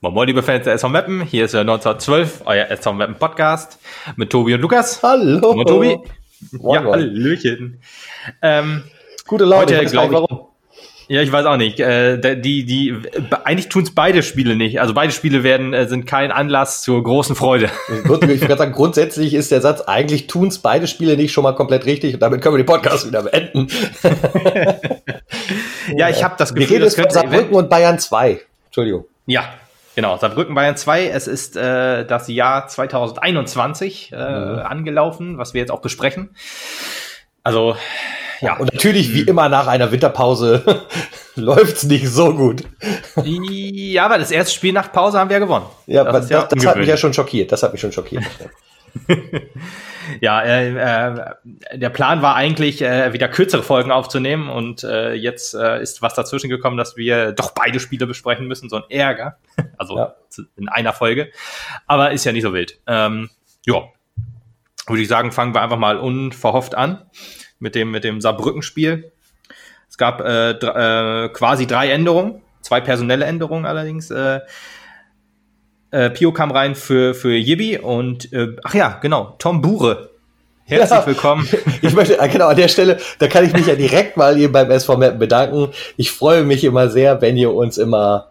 Moin Moin, liebe Fans der SV Meppen. Hier ist der 1912, euer SV Meppen Podcast mit Tobi und Lukas. Hallo. Moin Tobi. Moin, ja. Hallöchen. Ähm, Gute Laune, Heute ich weiß gar nicht glaub ich- warum. ja, ich weiß auch nicht. Äh, die, die, eigentlich tun es beide Spiele nicht. Also beide Spiele werden, äh, sind kein Anlass zur großen Freude. Ich würde sagen, grundsätzlich ist der Satz, eigentlich tun's beide Spiele nicht schon mal komplett richtig und damit können wir den Podcast wieder beenden. Ja, ich habe das Gefühl, das könnte Saarbrücken und Bayern 2. Entschuldigung. Ja, genau. Saarbrücken Bayern 2. Es ist äh, das Jahr 2021 äh, angelaufen, was wir jetzt auch besprechen. Also, ja. Und natürlich, wie immer nach einer Winterpause, läuft's nicht so gut. ja, aber das erste Spiel nach Pause haben wir ja gewonnen. Ja, das, das, das hat mich ja schon schockiert. Das hat mich schon schockiert. Ja, äh, äh, der Plan war eigentlich, äh, wieder kürzere Folgen aufzunehmen und äh, jetzt äh, ist was dazwischen gekommen, dass wir doch beide Spiele besprechen müssen, so ein Ärger. Also Ja. in einer Folge. Aber ist ja nicht so wild. Ähm, ja, würde ich sagen, fangen wir einfach mal unverhofft an mit dem, mit dem Saarbrücken-Spiel. Es gab äh, äh, quasi drei Änderungen, zwei personelle Änderungen allerdings. Äh, äh, Pio kam rein für, für Yibi und, äh, ach ja, genau, Tom Bure. Herzlich Ja. willkommen. Ich möchte, genau, an der Stelle, da kann ich mich ja direkt mal hier beim SV Mappen bedanken. Ich freue mich immer sehr, wenn ihr uns immer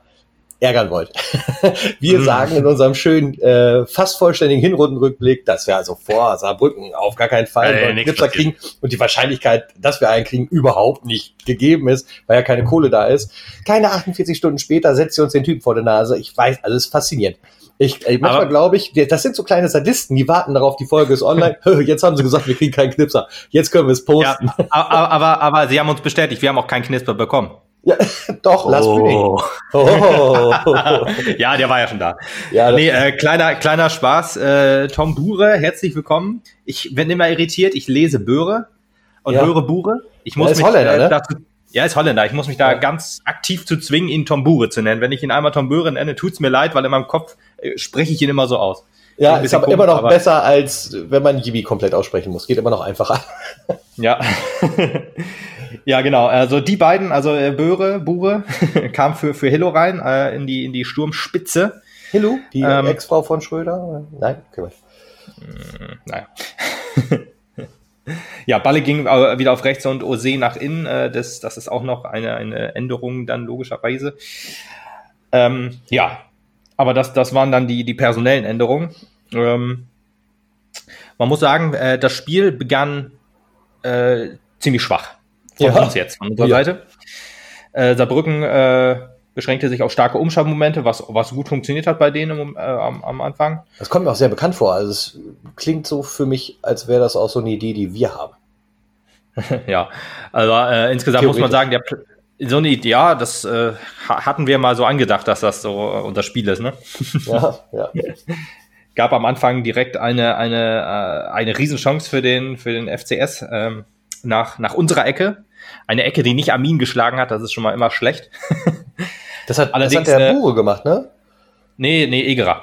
ärgern wollt. Wir Mhm. sagen in unserem schönen, äh, fast vollständigen Hinrundenrückblick, dass wir also vor Saarbrücken auf gar keinen Fall Äh, einen Knipser kriegen und die Wahrscheinlichkeit, dass wir einen kriegen, überhaupt nicht gegeben ist, weil ja keine Kohle da ist. Keine 48 Stunden später setzt ihr uns den Typen vor der Nase. Ich weiß, alles faszinierend. Ich, äh, manchmal glaube ich, das sind so kleine Sadisten, die warten darauf, die Folge ist online. Jetzt haben sie gesagt, wir kriegen keinen Knipser. Jetzt können wir es Ja, posten. aber, aber, aber sie haben uns bestätigt, wir haben auch keinen Knisper bekommen. Ja, doch, lass oh. Oh. Ja, der war ja schon da. Ja, Nee, äh, kleiner, kleiner Spaß. Äh, Tom Bure, herzlich willkommen. Ich bin immer irritiert, ich lese Böhre und Ja. höre Bure. Ich muss mich, Holländer, äh, ne? Ja, ist Holländer. Ich muss mich da Ja. ganz aktiv zu zwingen, ihn Tom Bure zu nennen. Wenn ich ihn einmal Tom Bure nenne, tut's mir leid, weil in meinem Kopf äh, spreche ich ihn immer so aus. ja ist aber komisch, immer noch aber- besser, als wenn man Yibi komplett aussprechen muss. Geht immer noch einfacher. Ja. ja, genau. Also die beiden, also äh, Böhre, Bure, kam für, für Hillo rein äh, in, die, in die Sturmspitze. Hillu, die Ähm. Ex-Frau von Schröder? Nein, okay. Naja. Ja, Balle ging äh, wieder auf rechts und Ose nach innen. Äh, das, das ist auch noch eine, eine Änderung dann logischerweise. Ähm, ja, aber das, das waren dann die, die personellen Änderungen. Ähm, man muss sagen, äh, das Spiel begann äh, ziemlich schwach. Von Ja. uns jetzt, von unserer Ja. Seite. Äh, Saarbrücken äh, beschränkte sich auf starke Umschaltmomente, was, was gut funktioniert hat bei denen im, äh, am, am Anfang. Das kommt mir auch sehr bekannt vor. Also es klingt so für mich, als wäre das auch so eine Idee, die wir haben. Ja, also äh, insgesamt muss man sagen, der so eine Idee, ja, das äh, ha- hatten wir mal so angedacht, dass das so äh, unser Spiel ist, ne? Ja, ja. Gab am Anfang direkt eine, eine, äh, eine Riesenchance für den, für den FCS ähm, nach, nach unserer Ecke. Eine Ecke, die nicht Armin geschlagen hat, das ist schon mal immer schlecht. Das hat, Allerdings, das hat der äh, Bure gemacht, ne? nee, nee, Egerer.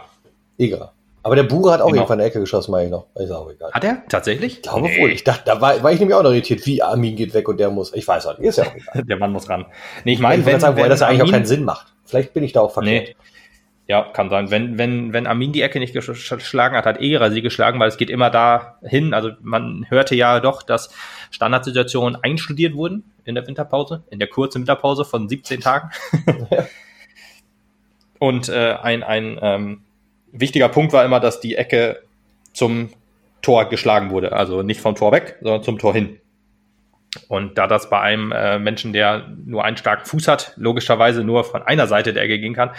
Egal. Aber der Bure hat auch Genau. irgendwann eine Ecke geschossen, meine ich noch. Ist auch egal. Hat er? Tatsächlich? Ich glaube wohl. Ich dachte, da war, war ich nämlich auch noch irritiert, wie Armin geht weg und der muss. Ich weiß auch nicht. Ist ja auch egal. Der Mann muss ran. Nee, ich meine, wenn, sagen, wobei wenn das eigentlich auch Armin- keinen Sinn macht. Vielleicht bin ich da auch verkehrt. Nee. Ja, kann sein. Wenn, wenn, wenn Armin die Ecke nicht gesch- geschlagen hat, hat Egerer sie geschlagen, weil es geht immer dahin. Also man hörte ja doch, dass Standardsituationen einstudiert wurden in der Winterpause, in der kurzen Winterpause von 17 Tagen. Und äh, ein, ein ähm, wichtiger Punkt war immer, dass die Ecke zum Tor geschlagen wurde. Also nicht vom Tor weg, sondern zum Tor hin. Und da das bei einem äh, Menschen, der nur einen starken Fuß hat, logischerweise nur von einer Seite der Ecke gehen kann,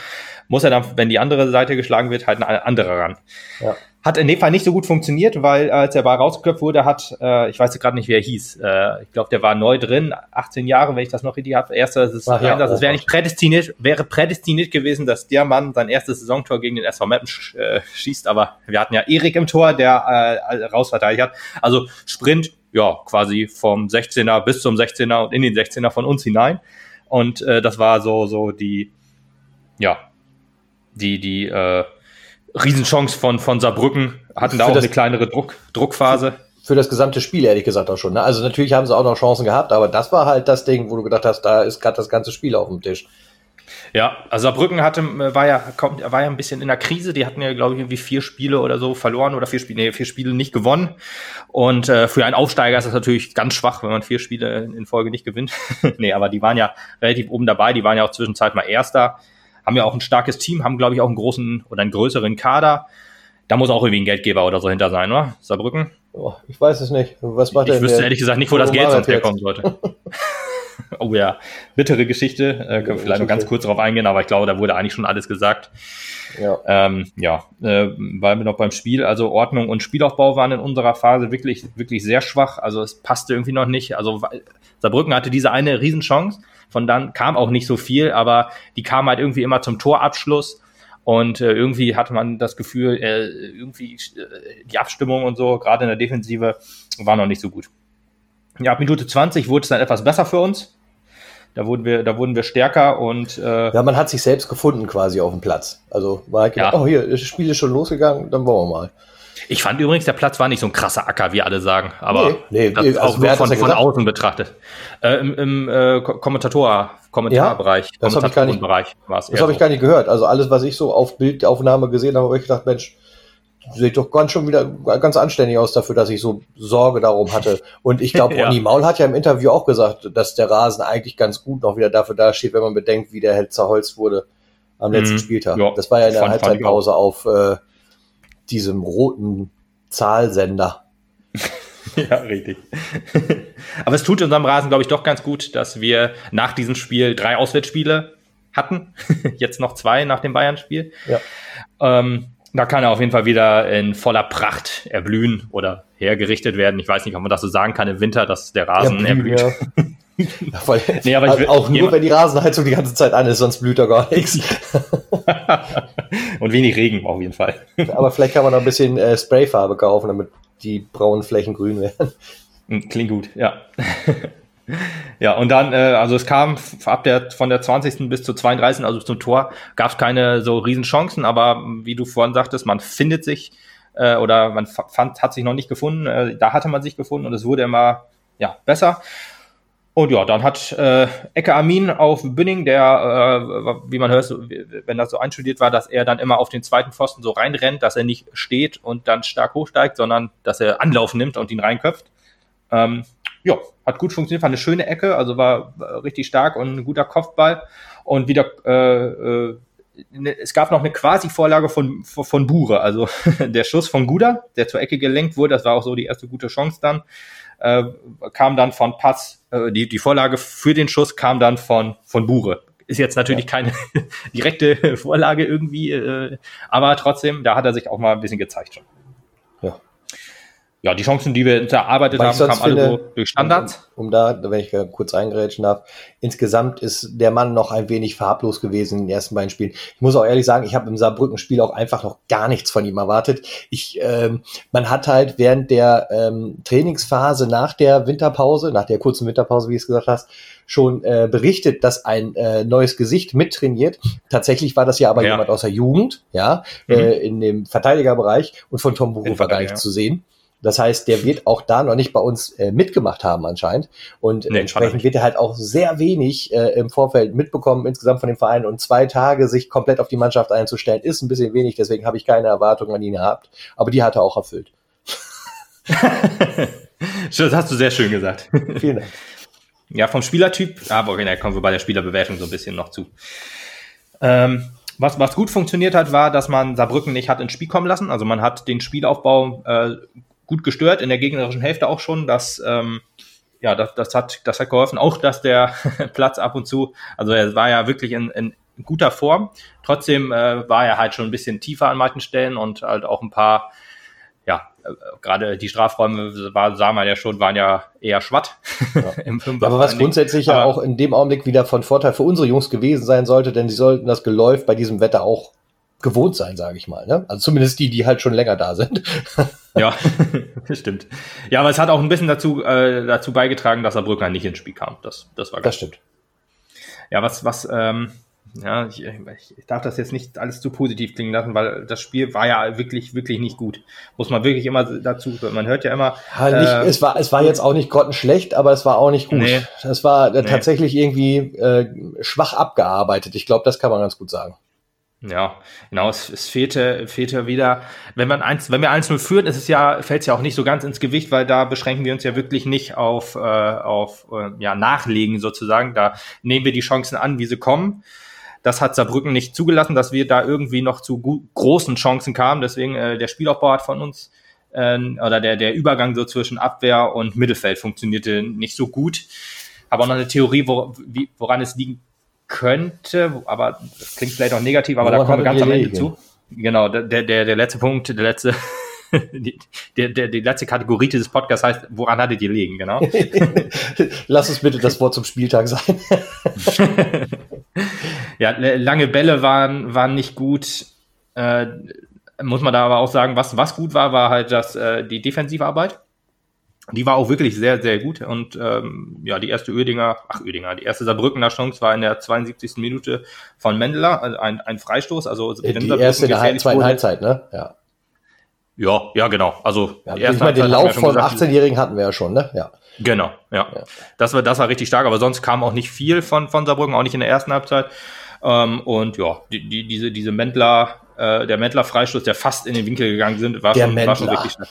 muss er dann, wenn die andere Seite geschlagen wird, halt eine andere ran. Ja. Hat in dem Fall nicht so gut funktioniert, weil als der Ball rausgeköpft wurde, hat, äh, ich weiß jetzt gerade nicht, wie er hieß, äh, ich glaube, der war neu drin, 18 Jahre, wenn ich das noch richtig habe, erster Saison, Ach ja, es oh wäre nicht prädestiniert, wäre prädestiniert gewesen, dass der Mann sein erstes Saisontor gegen den SV Meppen sch äh, schießt, aber wir hatten ja Erik im Tor, der äh, rausverteidigt hat. Also Sprint, ja, quasi vom 16er bis zum 16er und in den 16er von uns hinein. Und äh, das war so, so die, ja, die, die äh, Riesenchance von, von Saarbrücken, hatten da Für auch eine kleinere Druck, Druckphase. für das gesamte Spiel, ehrlich gesagt, auch schon. Ne? Also natürlich haben sie auch noch Chancen gehabt, aber das war halt das Ding, wo du gedacht hast, da ist gerade das ganze Spiel auf dem Tisch. Ja, also Saarbrücken hatte, war ja, kommt, war ja ein bisschen in der Krise. Die hatten ja, glaube ich, irgendwie vier Spiele oder so verloren oder vier Spiele, nee, vier Spiele nicht gewonnen. Und äh, für einen Aufsteiger ist das natürlich ganz schwach, wenn man vier Spiele in Folge nicht gewinnt. nee, aber die waren ja relativ oben dabei. Die waren ja auch zwischenzeit mal Erster. Haben ja auch ein starkes Team, haben, glaube ich, auch einen großen oder einen größeren Kader. Da muss auch irgendwie ein Geldgeber oder so hinter sein, oder? Saarbrücken? Oh, ich weiß es nicht. Was macht ich der? wüsste der- ehrlich gesagt nicht, wo das Geld sonst herkommen sollte. oh ja, bittere Geschichte. Äh, können wir vielleicht noch ganz kurz darauf eingehen, aber ich glaube, da wurde eigentlich schon alles gesagt. Ja. Ähm, ja, äh, weil wir noch beim Spiel, also Ordnung und Spielaufbau waren in unserer Phase wirklich, wirklich sehr schwach. Also es passte irgendwie noch nicht. Also Saarbrücken hatte diese eine Riesenchance, von dann kam auch nicht so viel, aber die kam halt irgendwie immer zum Torabschluss. Und äh, irgendwie hatte man das Gefühl, äh, irgendwie äh, die Abstimmung und so, gerade in der Defensive, war noch nicht so gut. Ja, ab Minute 20 wurde es dann etwas besser für uns. Da wurden wir, da wurden wir stärker und äh, ja, man hat sich selbst gefunden quasi auf dem Platz. Also war halt gedacht, Ja. oh hier, das Spiel ist schon losgegangen, dann wollen wir mal. Ich fand übrigens, der Platz war nicht so ein krasser Acker, wie alle sagen. Aber Nee, nee, das also auch nur von, das von außen betrachtet. Äh, Im im äh, Ko- Kommentator, Kommentarbereich, das ich gar nicht- Kommentatorenbereich war es Das habe ich so. gar nicht gehört. Also alles, was ich so auf Bildaufnahme gesehen habe, habe ich gedacht, Mensch, sieht doch ganz schon wieder ganz anständig aus dafür, dass ich so Sorge darum hatte. Und ich glaube, Ja. Ronny Maul hat ja im Interview auch gesagt, dass der Rasen eigentlich ganz gut noch wieder dafür dasteht, wenn man bedenkt, wie der Held zerholzt wurde am letzten Mhm. Spieltag. Ja, das war ja in der fand- fand Halbzeitpause auf äh, diesem roten Zahlsender. Ja, richtig. Aber es tut unserem Rasen, glaube ich, doch ganz gut, dass wir nach diesem Spiel drei Auswärtsspiele hatten. Jetzt noch zwei nach dem Bayern-Spiel. Ja. Ähm, da kann er auf jeden Fall wieder in voller Pracht erblühen oder hergerichtet werden. Ich weiß nicht, ob man das so sagen kann im Winter, dass der Rasen erblüht. ja. Ja, voll. Nee, aber ich will- auch nur, wenn die Rasenheizung die ganze Zeit an ist, sonst blüht er gar nichts. Und wenig Regen auf jeden Fall. Aber vielleicht kann man noch ein bisschen äh, Sprayfarbe kaufen, damit die braunen Flächen grün werden. Hm, Klingt gut, ja. Ja, und dann, äh, also es kam ab der von der 20. bis zur 32. also zum Tor, gab es keine so riesen Chancen, aber wie du vorhin sagtest, man findet sich äh, oder man fa- fand, hat sich noch nicht gefunden, äh, da hatte man sich gefunden und es wurde immer ja, besser. Und ja, dann hat äh, Ecke Amin auf Bünding, der, äh, wie man hört, wenn das so einstudiert war, dass er dann immer auf den zweiten Pfosten so reinrennt, dass er nicht steht und dann stark hochsteigt, sondern dass er Anlauf nimmt und ihn reinköpft. Ähm, ja, hat gut funktioniert, war eine schöne Ecke, also war, war richtig stark und ein guter Kopfball. Und wieder, äh, äh, ne, es gab noch eine Quasi-Vorlage von, von, von Bure, also der Schuss von Guda, der zur Ecke gelenkt wurde, das war auch so die erste gute Chance dann, äh, kam dann von Patz, äh, die, die Vorlage für den Schuss kam dann von, von Bure. Ist jetzt natürlich keine direkte Vorlage irgendwie, äh, aber trotzdem, da hat er sich auch mal ein bisschen gezeigt schon. Ja. Ja, die Chancen, die wir erarbeitet haben, kamen alle finde, durch Standards. Um, um da, wenn ich kurz eingrätschen darf, insgesamt ist der Mann noch ein wenig farblos gewesen in den ersten beiden Spielen. Ich muss auch ehrlich sagen, ich habe im Saarbrücken-Spiel auch einfach noch gar nichts von ihm erwartet. Ich, ähm, man hat halt während der ähm, Trainingsphase nach der Winterpause, nach der kurzen Winterpause, wie du es gesagt hast, schon äh, berichtet, dass ein äh, neues Gesicht mittrainiert. Tatsächlich war das ja aber Ja. jemand aus der Jugend, ja, Mhm. äh, in dem Verteidigerbereich und von Tom Buro In war gar nicht Verteidiger. zu sehen. Das heißt, der wird auch da noch nicht bei uns äh, mitgemacht haben anscheinend. Und Nee, entsprechend wird er halt auch sehr wenig äh, im Vorfeld mitbekommen, insgesamt von dem Verein. Und zwei Tage sich komplett auf die Mannschaft einzustellen, ist ein bisschen wenig. Deswegen habe ich keine Erwartungen an ihn gehabt. Aber die hat er auch erfüllt. das hast du sehr schön gesagt. Vielen Dank. Ja, vom Spielertyp, aber okay, da kommen wir bei der Spielerbewertung so ein bisschen noch zu. Ähm, was, was gut funktioniert hat, war, dass man Saarbrücken nicht hat ins Spiel kommen lassen. Also man hat den Spielaufbau äh, gut gestört, in der gegnerischen Hälfte auch schon. Das, ähm, ja, das, das, hat, das hat geholfen. Auch, dass der Platz ab und zu, also er war ja wirklich in, in guter Form. Trotzdem äh, war er halt schon ein bisschen tiefer an manchen Stellen und halt auch ein paar, ja, äh, gerade die Strafräume war, sah man ja schon, waren ja eher schwatt im Fünfer. Aber was grundsätzlich ja auch in dem Augenblick wieder von Vorteil für unsere Jungs gewesen sein sollte, denn sie sollten das Geläuf bei diesem Wetter auch gewohnt sein, sage ich mal. Ne? Also zumindest die, die halt schon länger da sind. Ja, stimmt. Ja, aber es hat auch ein bisschen dazu, äh, dazu beigetragen, dass Saarbrücken nicht ins Spiel kam. Das, das war Das stimmt. Ja, was, was, ähm, Ja, ich, ich darf das jetzt nicht alles zu positiv klingen lassen, weil das Spiel war ja wirklich, wirklich nicht gut. Muss man wirklich immer dazu, man hört ja immer. Ja, nicht, äh, es, war, es war jetzt auch nicht grottenschlecht, aber es war auch nicht gut. Nee, es war äh, nee. tatsächlich irgendwie äh, schwach abgearbeitet. Ich glaube, das kann man ganz gut sagen. Ja, genau, es, es fehlte, fehlte wieder, wenn man eins, wenn wir 1-0 führen, ist es ja, fällt es ja auch nicht so ganz ins Gewicht, weil da beschränken wir uns ja wirklich nicht auf, äh, auf äh, ja, Nachlegen sozusagen. Da nehmen wir die Chancen an, wie sie kommen. Das hat Saarbrücken nicht zugelassen, dass wir da irgendwie noch zu großen Chancen kamen. Deswegen äh, der Spielaufbau hat von uns äh, oder der, der Übergang so zwischen Abwehr und Mittelfeld funktionierte nicht so gut. Aber noch eine Theorie, wo, wie, woran es liegen könnte, aber das klingt vielleicht auch negativ, aber Woran da kommen wir ganz am Ende zu. Genau, der, der, der letzte Punkt, der letzte, die, der, der, die letzte Kategorie dieses Podcasts heißt, woran hattet ihr liegen, genau. Lass uns bitte das Wort zum Spieltag sein. ja, lange Bälle waren, waren nicht gut. Äh, muss man da aber auch sagen, was, was gut war, war halt das, äh, die Defensivarbeit. Die war auch wirklich sehr, sehr gut. Und ähm, ja, die erste Ödinger, ach Ödinger, die erste Saarbrückener Chance war in der 72. Minute von Mendler, also ein, ein Freistoß. Also die erste in der zweiten Halbzeit, ne? Ja. Ja, ja, genau. Also ja, ich meine, den Lauf vom 18-Jährigen hatten wir ja schon, ne? Ja. Genau, ja. ja. Das war, das war richtig stark, aber sonst kam auch nicht viel von, von Saarbrücken, auch nicht in der ersten Halbzeit. Ähm, und ja, die, die, diese, diese Mendler, äh, der Mendler-Freistoß, der fast in den Winkel gegangen sind, war, schon, war schon richtig stark.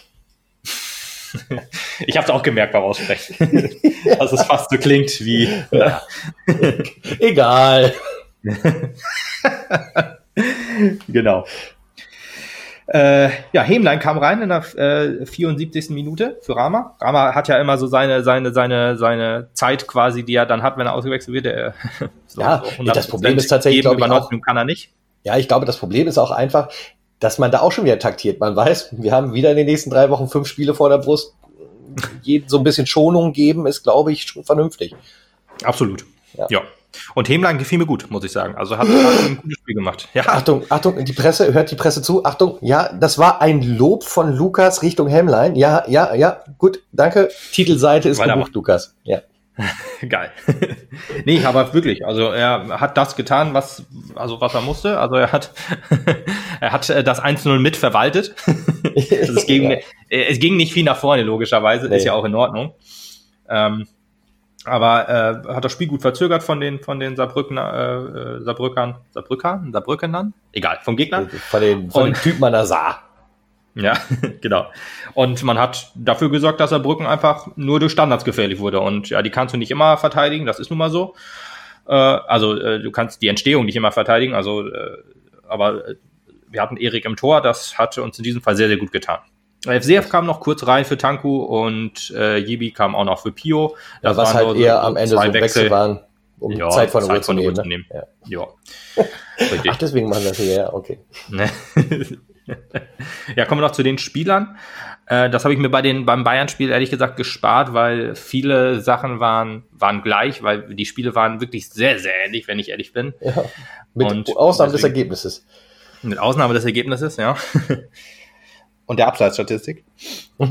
ich habe es auch gemerkt beim Aussprechen, dass es fast so klingt wie. Ja. Egal. genau. Äh, ja, Hemlein kam rein in der äh, 74. Minute für Rama. Rama hat ja immer so seine, seine, seine, seine Zeit quasi, die er dann hat, wenn er ausgewechselt wird. Er, so, ja, so das Problem ist tatsächlich, glaube ich, auch, kann er nicht. Ja, ich glaube, das Problem ist auch einfach, dass man da auch schon wieder taktiert. Man weiß, wir haben wieder in den nächsten drei Wochen fünf Spiele vor der Brust. Jeden so ein bisschen Schonung geben, ist, glaube ich, schon vernünftig. Absolut. Ja. ja. Und Hemlein gefiel mir gut, muss ich sagen. Also hat, ein gutes Spiel gemacht. Ja. Achtung, Achtung, die Presse, hört die Presse zu. Achtung, ja, das war ein Lob von Lukas Richtung Hemlein. Ja, ja, ja, gut, danke. Titelseite ist gebucht, Lukas. Ja. Geil. nee, aber wirklich, also er hat das getan, was, also was er musste. Also er hat, er hat äh, das 1-0 mit verwaltet. also es, ging, ja. es ging nicht viel nach vorne, logischerweise, nee. ist ja auch in Ordnung. Ähm, aber äh, hat das Spiel gut verzögert von den von den Saarbrückner, äh, Saarbrückern, Saarbrückern, Saarbrückenern? Egal, vom Gegner. Von den, von den Typen an der Saar. Ja, genau. Und man hat dafür gesorgt, dass Saarbrücken einfach nur durch Standards gefährlich wurde. Und ja, die kannst du nicht immer verteidigen, das ist nun mal so. Äh, also äh, du kannst die Entstehung nicht immer verteidigen, also äh, aber äh, wir hatten Erik im Tor, das hat uns in diesem Fall sehr, sehr gut getan. FCF kam noch kurz rein für Tanku und äh, Jibi kam auch noch für Pio. Das ja, was halt so, eher am Ende so Wechsel, Wechsel waren, um ja, Zeit von der Uhr zu nehmen. Ne? Ja. ja. Ach, deswegen machen wir das hier, ja, okay. ja, kommen wir noch zu den Spielern. Äh, das habe ich mir bei den, beim Bayern-Spiel ehrlich gesagt gespart, weil viele Sachen waren, waren gleich, weil die Spiele waren wirklich sehr, sehr ähnlich, wenn ich ehrlich bin. Ja, mit und Ausnahme deswegen, des Ergebnisses. Mit Ausnahme des Ergebnisses, ja. Und der Abseitsstatistik. ja.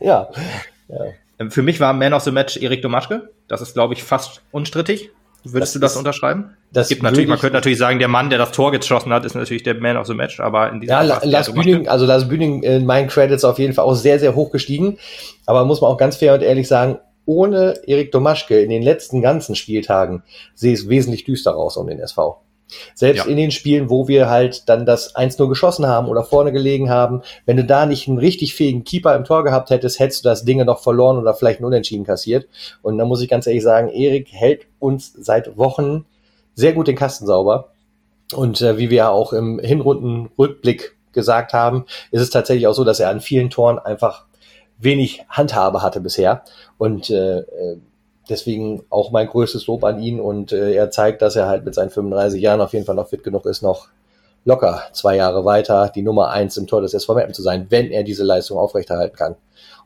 ja. Für mich war Man of the Match Erik Domaschke. Das ist, glaube ich, fast unstrittig. Würdest das du das ist, unterschreiben? Das gibt natürlich, man könnte natürlich sagen, der Mann, der das Tor geschossen hat, ist natürlich der Man of the Match, aber in diesem Ja, Lars Bühning, also Lars Bühning in meinen Credits auf jeden Fall auch sehr, sehr hoch gestiegen. Aber muss man auch ganz fair und ehrlich sagen, ohne Erik Domaschke in den letzten ganzen Spieltagen sehe es wesentlich düster aus um den SV. Selbst ja. in den Spielen, wo wir halt dann das 1-0 geschossen haben oder vorne gelegen haben, wenn du da nicht einen richtig fähigen Keeper im Tor gehabt hättest, hättest du das Ding noch verloren oder vielleicht einen Unentschieden kassiert. Und da muss ich ganz ehrlich sagen, Erik hält uns seit Wochen sehr gut den Kasten sauber. Und äh, wie wir auch im Hinrundenrückblick gesagt haben, ist es tatsächlich auch so, dass er an vielen Toren einfach wenig Handhabe hatte bisher. Und äh, äh deswegen auch mein größtes Lob an ihn und äh, er zeigt, dass er halt mit seinen 35 Jahren auf jeden Fall noch fit genug ist, noch locker zwei Jahre weiter die Nummer eins im Tor des SV Meppen zu sein, wenn er diese Leistung aufrechterhalten kann.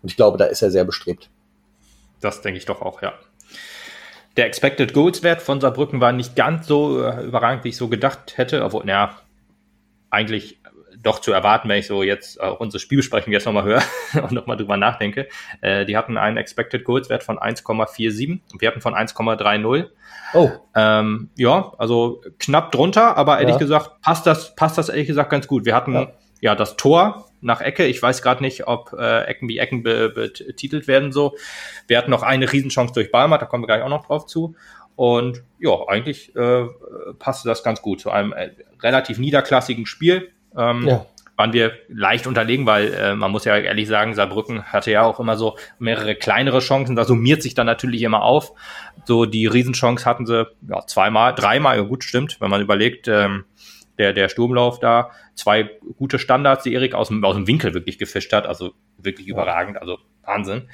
Und ich glaube, da ist er sehr bestrebt. Das denke ich doch auch, ja. Der Expected Goals Wert von Saarbrücken war nicht ganz so äh, überragend, wie ich so gedacht hätte, obwohl, naja, eigentlich doch zu erwarten, wenn ich so jetzt auch unsere Spielbesprechung jetzt nochmal höre und nochmal drüber nachdenke. Äh, die hatten einen Expected Goals Wert von 1,47 und wir hatten von 1,30. Oh. Ähm, ja, also knapp drunter, aber ehrlich ja. gesagt passt das, passt das ehrlich gesagt ganz gut. Wir hatten ja, ja das Tor nach Ecke. Ich weiß gerade nicht, ob äh, Ecken wie Ecken betitelt werden so. Wir hatten noch eine Riesenchance durch Balmer, da kommen wir gleich auch noch drauf zu. Und ja, eigentlich äh, passte das ganz gut zu einem äh, relativ niederklassigen Spiel. Ähm, ja. Waren wir leicht unterlegen, weil äh, man muss ja ehrlich sagen, Saarbrücken hatte ja auch immer so mehrere kleinere Chancen. Da summiert sich dann natürlich immer auf. So die Riesenchance hatten sie ja, zweimal, dreimal, ja gut, stimmt, wenn man überlegt, ähm, der, der Sturmlauf da, zwei gute Standards, die Erik aus dem, aus dem Winkel wirklich gefischt hat, also wirklich ja. überragend, also Wahnsinn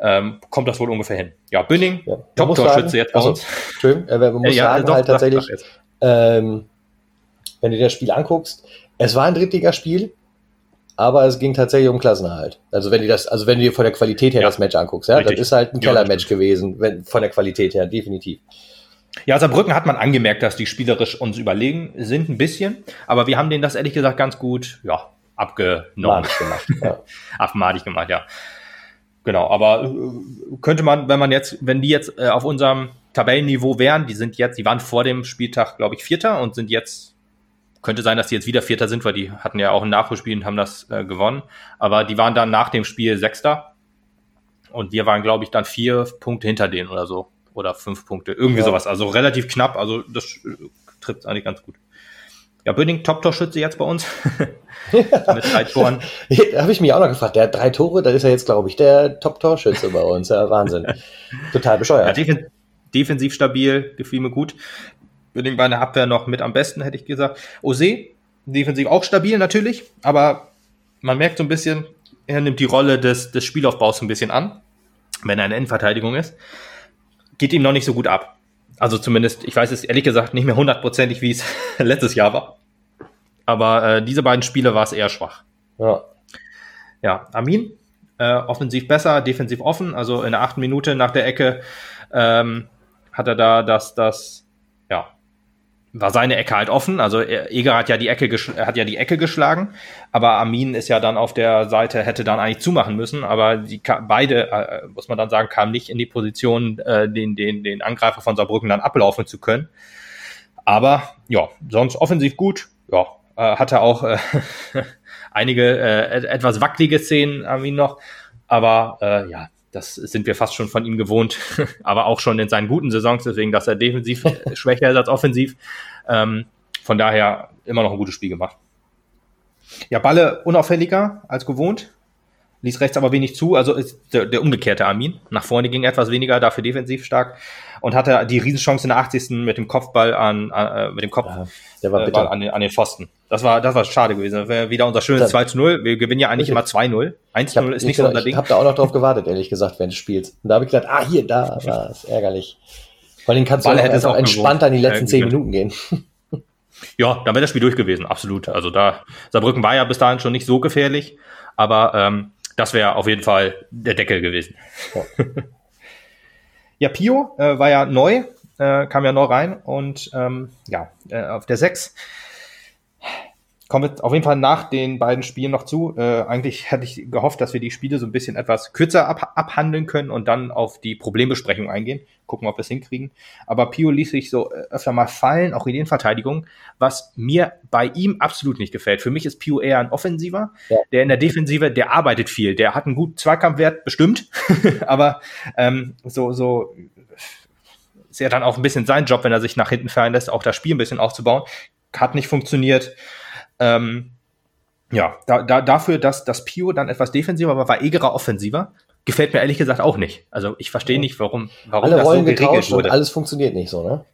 ähm, kommt das wohl ungefähr hin. Ja, Bünning, ja, Top-Torschütze jetzt bei uns. Schön, äh, man muss ja, sagen doch, halt tatsächlich, ähm, wenn du dir das Spiel anguckst, es war ein Drittligaspiel, aber es ging tatsächlich um Klassenerhalt. Also wenn du das, also wenn du dir von der Qualität her ja, das Match anguckst, ja, richtig. das ist halt ein Kellermatch gewesen, wenn, von der Qualität her, definitiv. Ja, Saarbrücken hat man angemerkt, dass die spielerisch uns überlegen sind, ein bisschen, aber wir haben denen das ehrlich gesagt ganz gut, ja, abgenommen. Madig gemacht, ja. Abmadig gemacht, ja. Genau, aber äh, könnte man, wenn man jetzt, wenn die jetzt äh, auf unserem Tabellenniveau wären, die sind jetzt, die waren vor dem Spieltag, glaube ich, Vierter und sind jetzt, könnte sein, dass die jetzt wieder Vierter sind, weil die hatten ja auch ein Nachholspiel und haben das äh, gewonnen. Aber die waren dann nach dem Spiel Sechster und wir waren, glaube ich, dann vier Punkte hinter denen oder so. Oder fünf Punkte, irgendwie ja. sowas. Also relativ knapp, also das äh, trifft eigentlich ganz gut. Ja, Böning, Top-Torschütze jetzt bei uns. Mit drei Toren. da habe ich mich auch noch gefragt. Der hat drei Tore, da ist er jetzt, glaube ich, der Top-Torschütze bei uns. Ja, Wahnsinn. Total bescheuert. Ja, defensiv stabil, gefiel mir gut. Böning bei der Abwehr noch mit am besten, hätte ich gesagt. Ose, defensiv auch stabil natürlich, aber man merkt so ein bisschen, er nimmt die Rolle des, des Spielaufbaus ein bisschen an, wenn er in Endverteidigung ist. Geht ihm noch nicht so gut ab. Also zumindest, ich weiß es ehrlich gesagt nicht mehr hundertprozentig, wie es letztes Jahr war. Aber äh, diese beiden Spiele war es eher schwach. Ja. Ja, Armin, äh, offensiv besser, defensiv offen. Also in der achten Minute nach der Ecke ähm, hat er da das, das war seine Ecke halt offen. Also Eger hat ja die Ecke hat ja die Ecke geschlagen, aber Armin ist ja dann auf der Seite hätte dann eigentlich zumachen müssen, aber die beide äh, muss man dann sagen kamen nicht in die Position, äh, den den den Angreifer von Saarbrücken dann ablaufen zu können. Aber ja, sonst offensiv gut. Ja, äh, hatte auch äh, einige äh, etwas wackelige Szenen Armin noch, aber äh, ja, das sind wir fast schon von ihm gewohnt, aber auch schon in seinen guten Saisons, deswegen, dass er defensiv schwächer ist als offensiv. Ähm, von daher immer noch ein gutes Spiel gemacht. Ja, Balle unauffälliger als gewohnt, ließ rechts aber wenig zu, also ist der, der umgekehrte Armin. Nach vorne ging etwas weniger, dafür defensiv stark und hatte die Riesenchance in der 80. mit dem Kopfball an, äh, mit dem Kopf ja, der war äh, an, den, an den Pfosten. Das war, das war schade gewesen. Das wäre wieder unser schönes 2 zu 0. Wir gewinnen ja eigentlich immer 2-0. 1 zu 0 ist nicht so unser Ding. Ich habe da auch noch drauf gewartet, ehrlich gesagt, wenn du spielst. Und da habe ich gedacht, ah, hier, da war es ärgerlich. Vor allem kannst du auch, auch entspannt an die letzten zehn Minuten gehen. Ja, da wäre das Spiel durch gewesen, absolut. Also da, Saarbrücken war ja bis dahin schon nicht so gefährlich, aber ähm, das wäre auf jeden Fall der Deckel gewesen. Ja, ja Pio äh, war ja neu, äh, kam ja neu rein und ähm, ja, äh, auf der 6 kommen wir auf jeden Fall nach den beiden Spielen noch zu. Äh, eigentlich hätte ich gehofft, dass wir die Spiele so ein bisschen etwas kürzer ab abhandeln können und dann auf die Problembesprechung eingehen. Gucken, ob wir es hinkriegen. Aber Pio ließ sich so äh, öfter mal fallen, auch in den Verteidigungen, was mir bei ihm absolut nicht gefällt. Für mich ist Pio eher ein Offensiver, ja. der in der Defensive, der arbeitet viel, der hat einen guten Zweikampfwert, bestimmt, aber ähm, so, so ist ja dann auch ein bisschen sein Job, wenn er sich nach hinten fallen lässt, auch das Spiel ein bisschen aufzubauen. Hat nicht funktioniert. Ähm, ja, da, da, dafür, dass das Pio dann etwas defensiver war, war Egerer offensiver. Gefällt mir ehrlich gesagt auch nicht. Also ich verstehe ja. nicht, warum, warum Alle das Rollen so geregelt wurde. Und alles funktioniert nicht so, ne?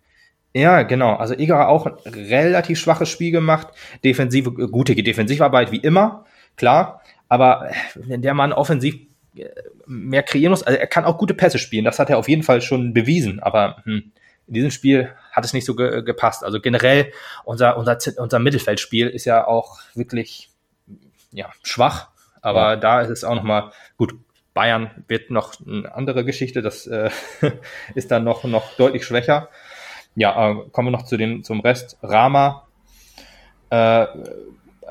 Ja, genau. Also Egerer auch ein relativ schwaches Spiel gemacht. Defensive, gute Defensivarbeit wie immer, klar. Aber wenn der Mann offensiv äh, mehr kreieren muss, also er kann auch gute Pässe spielen, das hat er auf jeden Fall schon bewiesen. Aber hm, in diesem Spiel hat es nicht so ge gepasst. Also generell unser, unser, unser Mittelfeldspiel ist ja auch wirklich ja, schwach. Aber ja. da ist es auch nochmal gut. Bayern wird noch eine andere Geschichte. Das äh, ist dann noch, noch deutlich schwächer. Ja, äh, kommen wir noch zu den, zum Rest. Rama, äh,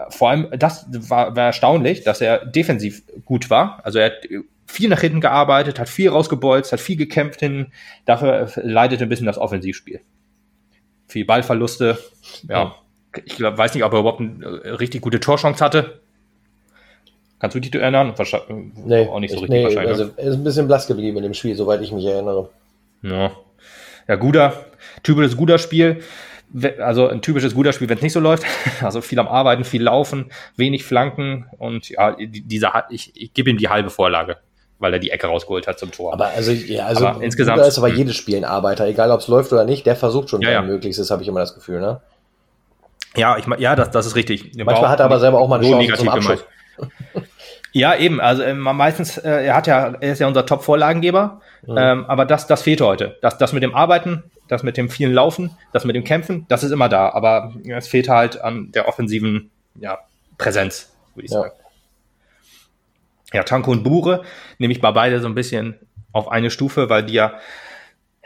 vor allem, das war, war erstaunlich, dass er defensiv gut war. Also er hat viel nach hinten gearbeitet, hat viel rausgebolzt, hat viel gekämpft hin. Dafür leidet ein bisschen das Offensivspiel. Viel Ballverluste. Ja, ich glaub, weiß nicht, ob er überhaupt eine äh, richtig gute Torchance hatte. Kannst du dich erinnern? Wahrscheinlich, Nee, auch nicht so ich- richtig nee, wahrscheinlich. also er ist ein bisschen blass geblieben in dem Spiel, soweit ich mich erinnere. Ja, ja guter, typisches guter Spiel. Also ein typisches guter Spiel, wenn es nicht so läuft. Also viel am Arbeiten, viel Laufen, wenig Flanken und ja, die- dieser hat, ich, ich gebe ihm die halbe Vorlage, weil er die Ecke rausgeholt hat zum Tor. Aber also, ja, also Aber insgesamt- Duda ist aber hm. jedes Spiel ein Arbeiter, egal ob es läuft oder nicht, der versucht schon Ja, ja. Möglichstes, habe ich immer das Gefühl, ne? ja, ich, mein- ja, das, das ist richtig. Manchmal hat er aber selber auch mal eine so Chance zum Abschluss. Ja, eben. Also ähm, meistens, äh, er hat ja, er ist ja unser Top-Vorlagengeber, Mhm. ähm, aber das, das fehlt heute. Das, das mit dem Arbeiten, das mit dem vielen Laufen, das mit dem Kämpfen, das ist immer da. Aber ja, es fehlt halt an der offensiven ja, Präsenz, würde ich Ja. sagen. Ja, Tanko und Bure nehme ich bei beide so ein bisschen auf eine Stufe, weil die ja,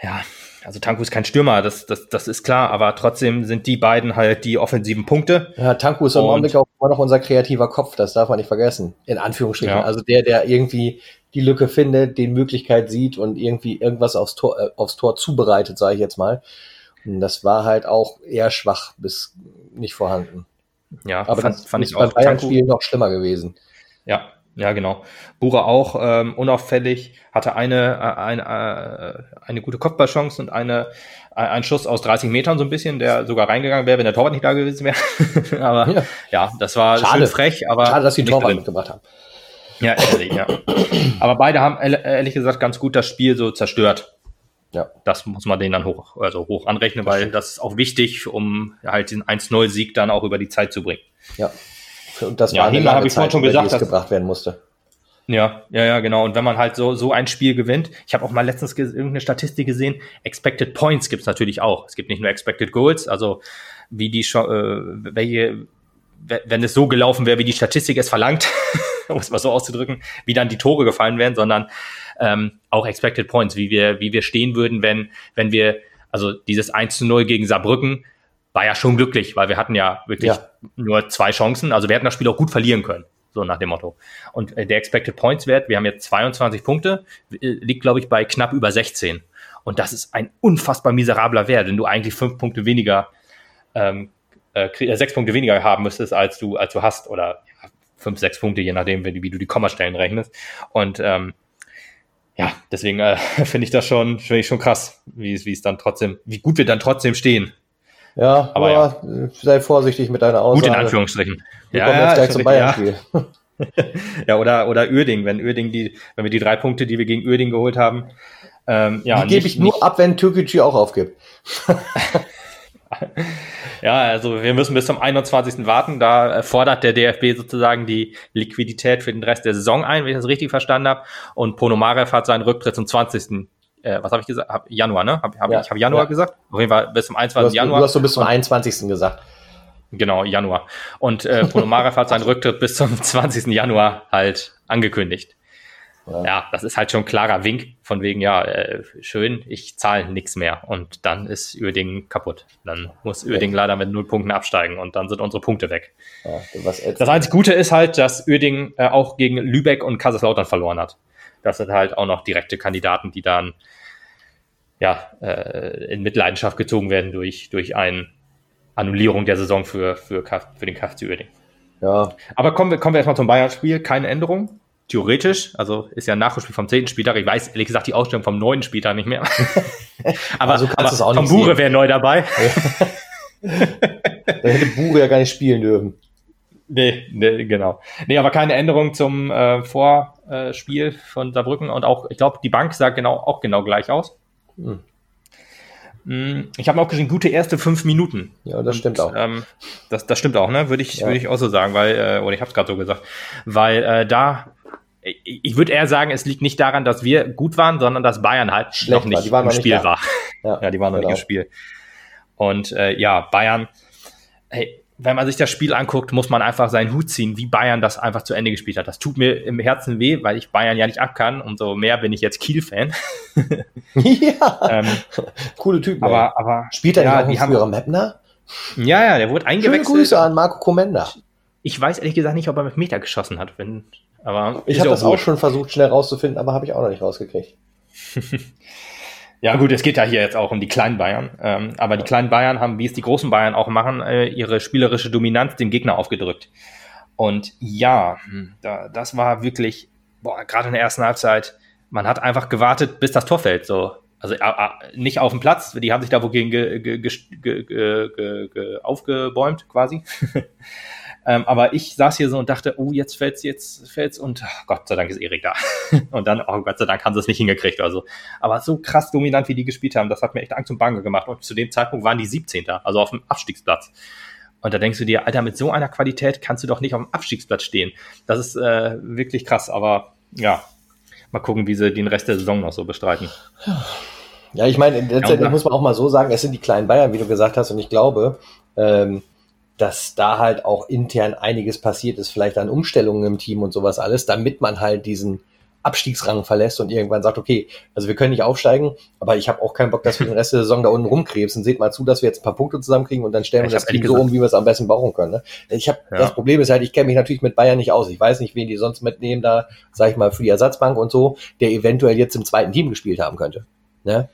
ja, also Tanko ist kein Stürmer, das, das, das ist klar, aber trotzdem sind die beiden halt die offensiven Punkte. Ja, Tanku ist im Augenblick auch immer noch unser kreativer Kopf, das darf man nicht vergessen. In Anführungsstrichen. Ja. Also der, der irgendwie die Lücke findet, die Möglichkeit sieht und irgendwie irgendwas aufs Tor, äh, aufs Tor zubereitet, sage ich jetzt mal. Und das war halt auch eher schwach bis nicht vorhanden. Ja, Aber fand, das fand ich bei auch. Bayern-Spielen noch schlimmer gewesen. Ja, ja, genau. Bure auch ähm, unauffällig, hatte eine, äh, eine, äh, eine gute Kopfballchance und eine, äh, einen Schuss aus 30 Metern so ein bisschen, der sogar reingegangen wäre, wenn der Torwart nicht da gewesen wäre. aber ja. Ja. das war Schade. schön frech, aber Schade, dass die Torwart drin. mitgebracht haben. Ja, ehrlich, ja. aber beide haben ehrlich- gesagt ganz gut das Spiel so zerstört. Ja. Das muss man denen dann hoch, also hoch anrechnen, weil das ist auch wichtig, um halt diesen 1-0-Sieg dann auch über die Zeit zu bringen. Ja. Und das Ja, war lange habe ich vorhin schon gesagt, es dass- gebracht werden musste. Ja, ja, ja, genau. Und wenn man halt so, so ein Spiel gewinnt, ich habe auch mal letztens ge- irgendeine Statistik gesehen, Expected Points gibt's natürlich auch. Es gibt nicht nur Expected Goals, also wie die äh, welche, we- wenn es so gelaufen wäre, wie die Statistik es verlangt, um es mal so auszudrücken, wie dann die Tore gefallen wären, sondern ähm, auch Expected Points, wie wir, wie wir stehen würden, wenn, wenn wir, also dieses 1 zu 0 gegen Saarbrücken war ja schon glücklich, weil wir hatten ja wirklich Ja. nur zwei Chancen. Also wir hätten das Spiel auch gut verlieren können. So nach dem Motto. Und äh, der Expected Points Wert, wir haben jetzt 22 Punkte, äh, liegt, glaube ich, bei knapp über 16. Und das ist ein unfassbar miserabler Wert, wenn du eigentlich fünf Punkte weniger, ähm, äh, äh, sechs Punkte weniger haben müsstest, als du, als du hast. Oder ja, fünf, sechs Punkte, je nachdem, wie, wie du die Kommastellen rechnest. Und ähm, ja, deswegen äh, finde ich das schon, finde ich schon krass, wie es, wie es dann trotzdem, wie gut wir dann trotzdem stehen. Ja, Aber äh, sei vorsichtig mit deiner Gut in Aussage. Anführungsstrichen. Wir kommen jetzt gleich zum Bayern-Spiel. Ja, ja oder, oder Uerding, wenn Uerding die, wenn wir die drei Punkte, die wir gegen Uerding geholt haben, ähm, ja, die gebe nicht- ich nur ab, wenn Türkgücü auch aufgibt. Ja, also wir müssen bis zum 21. warten. Da fordert der DFB sozusagen die Liquidität für den Rest der Saison ein, wenn ich das richtig verstanden habe. Und Ponomarev hat seinen Rücktritt zum 20. Äh, was habe ich gesagt? Hab, Januar, ne? Hab, hab, Ja. Ich habe Januar Ja. gesagt. Auf jeden Fall bis zum Du 21. hast, Januar. du hast so bis zum 21. gesagt. Genau, Januar. Und äh, Ponomarev hat seinen Rücktritt bis zum 20. Januar halt angekündigt. Ja. Ja. das ist halt schon ein klarer Wink von wegen, ja, äh, schön, ich zahle nichts mehr. Und dann ist Uerdingen kaputt. Dann muss Uerdingen leider mit null Punkten absteigen und dann sind unsere Punkte weg. Ja. Das einzig Gute ist halt, dass Uerdingen äh, auch gegen Lübeck und Kaiserslautern verloren hat. Das sind halt auch noch direkte Kandidaten, die dann ja, äh, in Mitleidenschaft gezogen werden durch, durch eine Annullierung der Saison für, für, K- für den KFC Uerdingen. ja, Aber kommen wir, kommen wir erstmal zum Bayern-Spiel. Keine Änderung. Theoretisch, also ist ja ein Nachholspiel vom 10. Spieltag. Ich weiß ehrlich gesagt die Ausstellung vom 9. Spieltag nicht mehr. aber Also kannst aber du es auch Tom Bure wäre neu dabei. da hätte Bure ja gar nicht spielen dürfen. Nee, nee, genau. Nee, aber keine Änderung zum äh, Vorspiel von Saarbrücken und auch, ich glaube, die Bank sah genau, auch genau gleich aus. Hm. Mm, Ich habe auch geschrieben, gute erste fünf Minuten. Ja, das stimmt auch. Ähm, das, das stimmt auch, ne? Würde ich, Ja. würde ich auch so sagen, weil, äh, oder ich habe es gerade so gesagt, weil äh, da, ich, ich würde eher sagen, es liegt nicht daran, dass wir gut waren, sondern dass Bayern halt Schlecht noch nicht im noch nicht Spiel da. war. Ja, Ja, die waren noch genau. nicht im Spiel. Und äh, ja, Bayern, hey, wenn man sich das Spiel anguckt, muss man einfach seinen Hut ziehen, wie Bayern das einfach zu Ende gespielt hat. Das tut mir im Herzen weh, weil ich Bayern ja nicht ab kann. Umso mehr bin ich jetzt Kiel-Fan. ja, ähm, coole Typen. ey. aber, aber Spielt er ja, nicht auch früherer Mapner? ja, ja, der wurde Schöne eingewechselt. Grüße an Marco Komenda. Ich weiß ehrlich gesagt nicht, ob er mit Meter geschossen hat. Wenn, aber Ich habe das auch schon versucht, schnell rauszufinden, aber habe ich auch noch nicht rausgekriegt. Ja gut, es geht ja hier jetzt auch um die kleinen Bayern. Ähm, aber die kleinen Bayern haben, wie es die großen Bayern auch machen, äh, ihre spielerische Dominanz dem Gegner aufgedrückt. Und ja, hm, da, das war wirklich, gerade in der ersten Halbzeit, man hat einfach gewartet, bis das Tor fällt. So. Also äh, äh, nicht auf dem Platz, die haben sich da wogegen ge, ge, ge, ge, ge, ge, ge, aufgebäumt quasi. ähm, aber ich saß hier so und dachte, oh, jetzt fällt's, jetzt fällt's und ach, Gott sei Dank ist Erik da. und dann, oh Gott sei Dank haben sie es nicht hingekriegt. Also, aber so krass dominant, wie die gespielt haben, das hat mir echt Angst und Bange gemacht. Und zu dem Zeitpunkt waren die 17. Also auf dem Abstiegsplatz. Und da denkst du dir, Alter, mit so einer Qualität kannst du doch nicht auf dem Abstiegsplatz stehen. Das ist äh, wirklich krass, aber ja, mal gucken, wie sie den Rest der Saison noch so bestreiten. Ja, ich meine, letztendlich Ja, muss man auch mal so sagen, es sind die kleinen Bayern, wie du gesagt hast, und ich glaube, ähm, dass da halt auch intern einiges passiert ist, vielleicht an Umstellungen im Team und sowas alles, damit man halt diesen Abstiegsrang verlässt und irgendwann sagt, okay, also wir können nicht aufsteigen, aber ich habe auch keinen Bock, dass wir den Rest der Saison da unten rumkrebsen. Seht mal zu, dass wir jetzt ein paar Punkte zusammenkriegen und dann stellen wir das Team so um, wie wir es am besten brauchen können. Ne? Ich habe Ja. das Problem ist halt, ich kenne mich natürlich mit Bayern nicht aus. Ich weiß nicht, wen die sonst mitnehmen da, sag ich mal, für die Ersatzbank und so, der eventuell jetzt im zweiten Team gespielt haben könnte. Ne?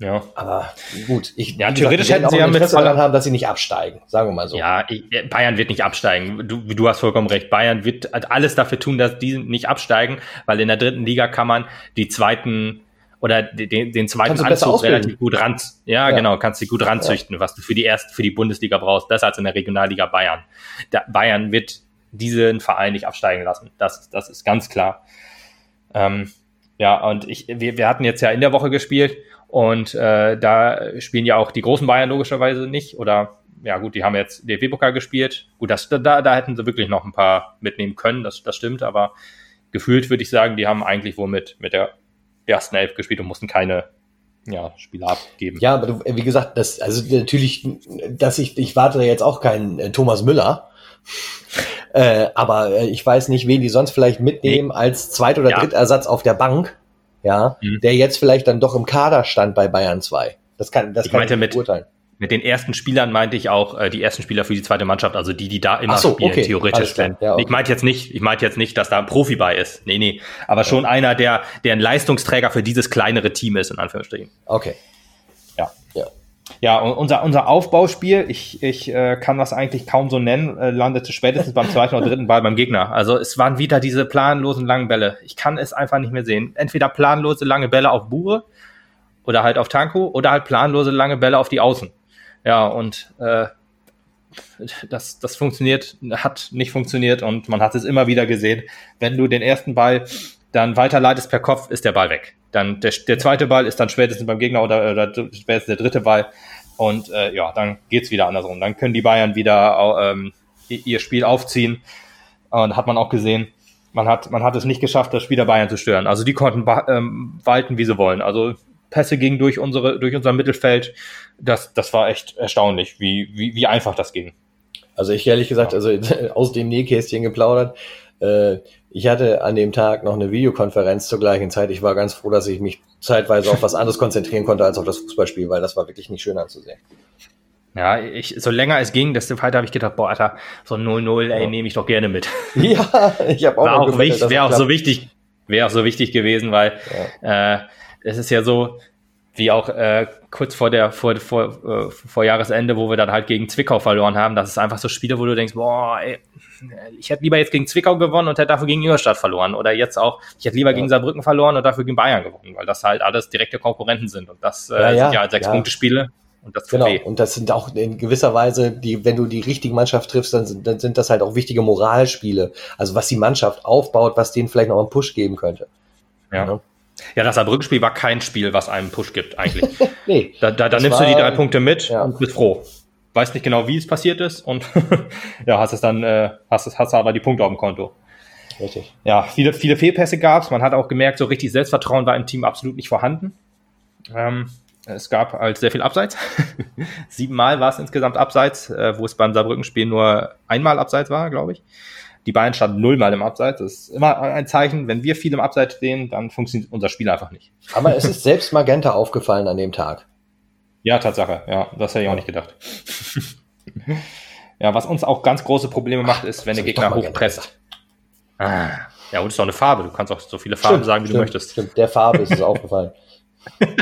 Ja. Aber gut, ich, Ja, theoretisch werden hätten sie ja mit Interesse aller- daran haben, dass sie nicht absteigen, sagen wir mal so. Ja, ich, Bayern wird nicht absteigen. Du, du hast vollkommen recht. Bayern wird alles dafür tun, dass die nicht absteigen, weil in der dritten Liga kann man die zweiten oder den, den zweiten Anzug relativ gut ran. Ja, Ja. genau, kannst du gut ranzüchten, was du für die erste, für die Bundesliga brauchst, besser als in der Regionalliga Bayern. Der Bayern wird diesen Verein nicht absteigen lassen. Das, das ist ganz klar. Ähm, ja, und ich, wir, wir hatten jetzt ja in der Woche gespielt und äh, da spielen ja auch die großen Bayern logischerweise nicht. Oder ja gut, die haben jetzt DFB-Pokal gespielt. Gut, das, da, da hätten sie wirklich noch ein paar mitnehmen können, das, das stimmt, aber gefühlt würde ich sagen, die haben eigentlich wohl mit, mit der ersten Elf gespielt und mussten keine ja, Spieler abgeben. Ja, aber du, wie gesagt, das, also natürlich, dass ich, ich warte jetzt auch keinen äh, Thomas Müller. Äh, aber äh, ich weiß nicht, wen die sonst vielleicht mitnehmen als Zweit- oder Ja. Drittersatz auf der Bank, ja, Mhm. der jetzt vielleicht dann doch im Kader stand bei Bayern 2. Das kann, das Ich kann meinte ich nicht mit- beurteilen. Mit den ersten Spielern meinte ich auch äh, die ersten Spieler für die zweite Mannschaft, also die, die da immer so, spielen, okay, theoretisch. klar, ja, okay. Ich meinte jetzt nicht, ich meinte jetzt nicht, dass da ein Profi bei ist. Nee, nee. Aber schon einer, der, der ein Leistungsträger für dieses kleinere Team ist, in Anführungsstrichen. Okay. Ja. Unser, unser Aufbauspiel, ich, ich äh, kann das eigentlich kaum so nennen, äh, landete spätestens beim zweiten oder dritten Ball beim Gegner. Also es waren wieder diese planlosen langen Bälle. Ich kann es einfach nicht mehr sehen. Entweder planlose lange Bälle auf Bure oder halt auf Tanko oder halt planlose lange Bälle auf die Außen. Ja, und äh, das, das funktioniert, hat nicht funktioniert und man hat es immer wieder gesehen. Wenn du den ersten Ball dann weiterleitest per Kopf, ist der Ball weg. Dann der, der zweite Ball ist dann spätestens beim Gegner oder, oder spätestens der dritte Ball. Und äh, ja, dann geht's wieder andersrum. Dann können die Bayern wieder ähm, ihr Spiel aufziehen. Und hat man auch gesehen, man hat, man hat es nicht geschafft, das Spiel der Bayern zu stören. Also die konnten ähm, walten, wie sie wollen. Also Pässe gingen durch unsere, durch unser Mittelfeld. Das, das war echt erstaunlich, wie, wie, wie einfach das ging. Also ich ehrlich gesagt, also aus dem Nähkästchen geplaudert. Äh, ich hatte an dem Tag noch eine Videokonferenz zur gleichen Zeit. Ich war ganz froh, dass ich mich zeitweise auf was anderes konzentrieren konnte als auf das Fußballspiel, weil das war wirklich nicht schön anzusehen. Ja, ich, so länger es ging, desto weiter habe ich gedacht, boah, Alter, so ein 0-0, ey, Ja. nehme ich doch gerne mit. Ja, ich habe auch, War auch, wichtig, wäre auch so wichtig, wäre auch so wichtig gewesen, weil äh, es ist ja so, wie auch äh, kurz vor der vor, vor, äh, vor Jahresende, wo wir dann halt gegen Zwickau verloren haben, das ist einfach so Spiele, wo du denkst, boah, ey, ich hätte lieber jetzt gegen Zwickau gewonnen und hätte dafür gegen Ingolstadt verloren. Oder jetzt auch, ich hätte lieber Ja. gegen Saarbrücken verloren und dafür gegen Bayern gewonnen, weil das halt alles direkte Konkurrenten sind. Und das äh, Ja, ja, sind ja halt sechs. Punkte Spiele und das Genau, weh. und das sind auch in gewisser Weise, die, wenn du die richtige Mannschaft triffst, dann sind, dann sind das halt auch wichtige Moralspiele. Also was die Mannschaft aufbaut, was denen vielleicht noch einen Push geben könnte. Ja. Ja. ja, das Saarbrücken-Spiel war kein Spiel, was einem Push gibt, eigentlich. Nee, Da, da, da nimmst du die war- drei Punkte mit ja. und bist froh. Weißt nicht genau, wie es passiert ist und ja, hast es dann, äh, hast es, hast aber die Punkte auf dem Konto. richtig. Ja, viele, viele Fehlpässe gab's. Man hat auch gemerkt, so richtig Selbstvertrauen war im Team absolut nicht vorhanden. Ähm, es gab halt sehr viel Abseits. Siebenmal war es insgesamt Abseits, äh, wo es beim Saarbrücken-Spiel nur einmal Abseits war, glaube ich. Die Bayern standen nullmal im Abseits. Das ist immer ein Zeichen, wenn wir viel im Abseits stehen, dann funktioniert unser Spiel einfach nicht. Aber es ist selbst Magenta aufgefallen an dem Tag. Ja, Tatsache. Ja, das hätte ich auch nicht gedacht. Ja, was uns auch ganz große Probleme macht, ist, wenn der Gegner hochpresst. Ah. Ja, und es ist doch eine Farbe. Du kannst auch so viele Farben Stimmt, sagen, wie stimmt, du möchtest. Stimmt, der Farbe ist es aufgefallen.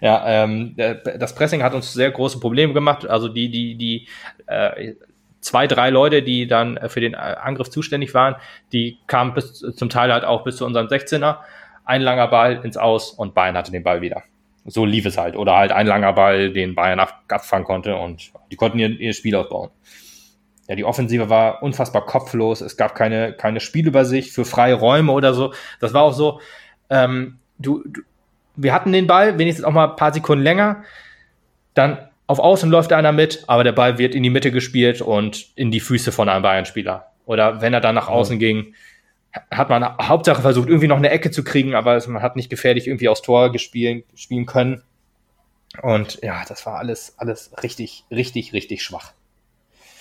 Ja, ähm, das Pressing hat uns sehr große Probleme gemacht. Also die, die, die äh, zwei, drei Leute, die dann für den Angriff zuständig waren, die kamen bis zum Teil halt auch bis zu unserem 16er. Ein langer Ball ins Aus und Bayern hatte den Ball wieder. So lief es halt. Oder halt ein langer Ball, den Bayern ab- abfangen konnte und die konnten ihr, ihr Spiel ausbauen. Ja, die Offensive war unfassbar kopflos. Es gab keine, keine Spielübersicht für freie Räume oder so. Das war auch so, ähm, du, du, wir hatten den Ball, wenigstens auch mal ein paar Sekunden länger. Dann auf Außen läuft einer mit, aber der Ball wird in die Mitte gespielt und in die Füße von einem Bayern-Spieler. Oder wenn er dann nach außen ging, hat man Hauptsache versucht, irgendwie noch eine Ecke zu kriegen, aber man hat nicht gefährlich irgendwie aufs Tor gespielen, spielen können. Und ja, das war alles, alles richtig, richtig, richtig schwach.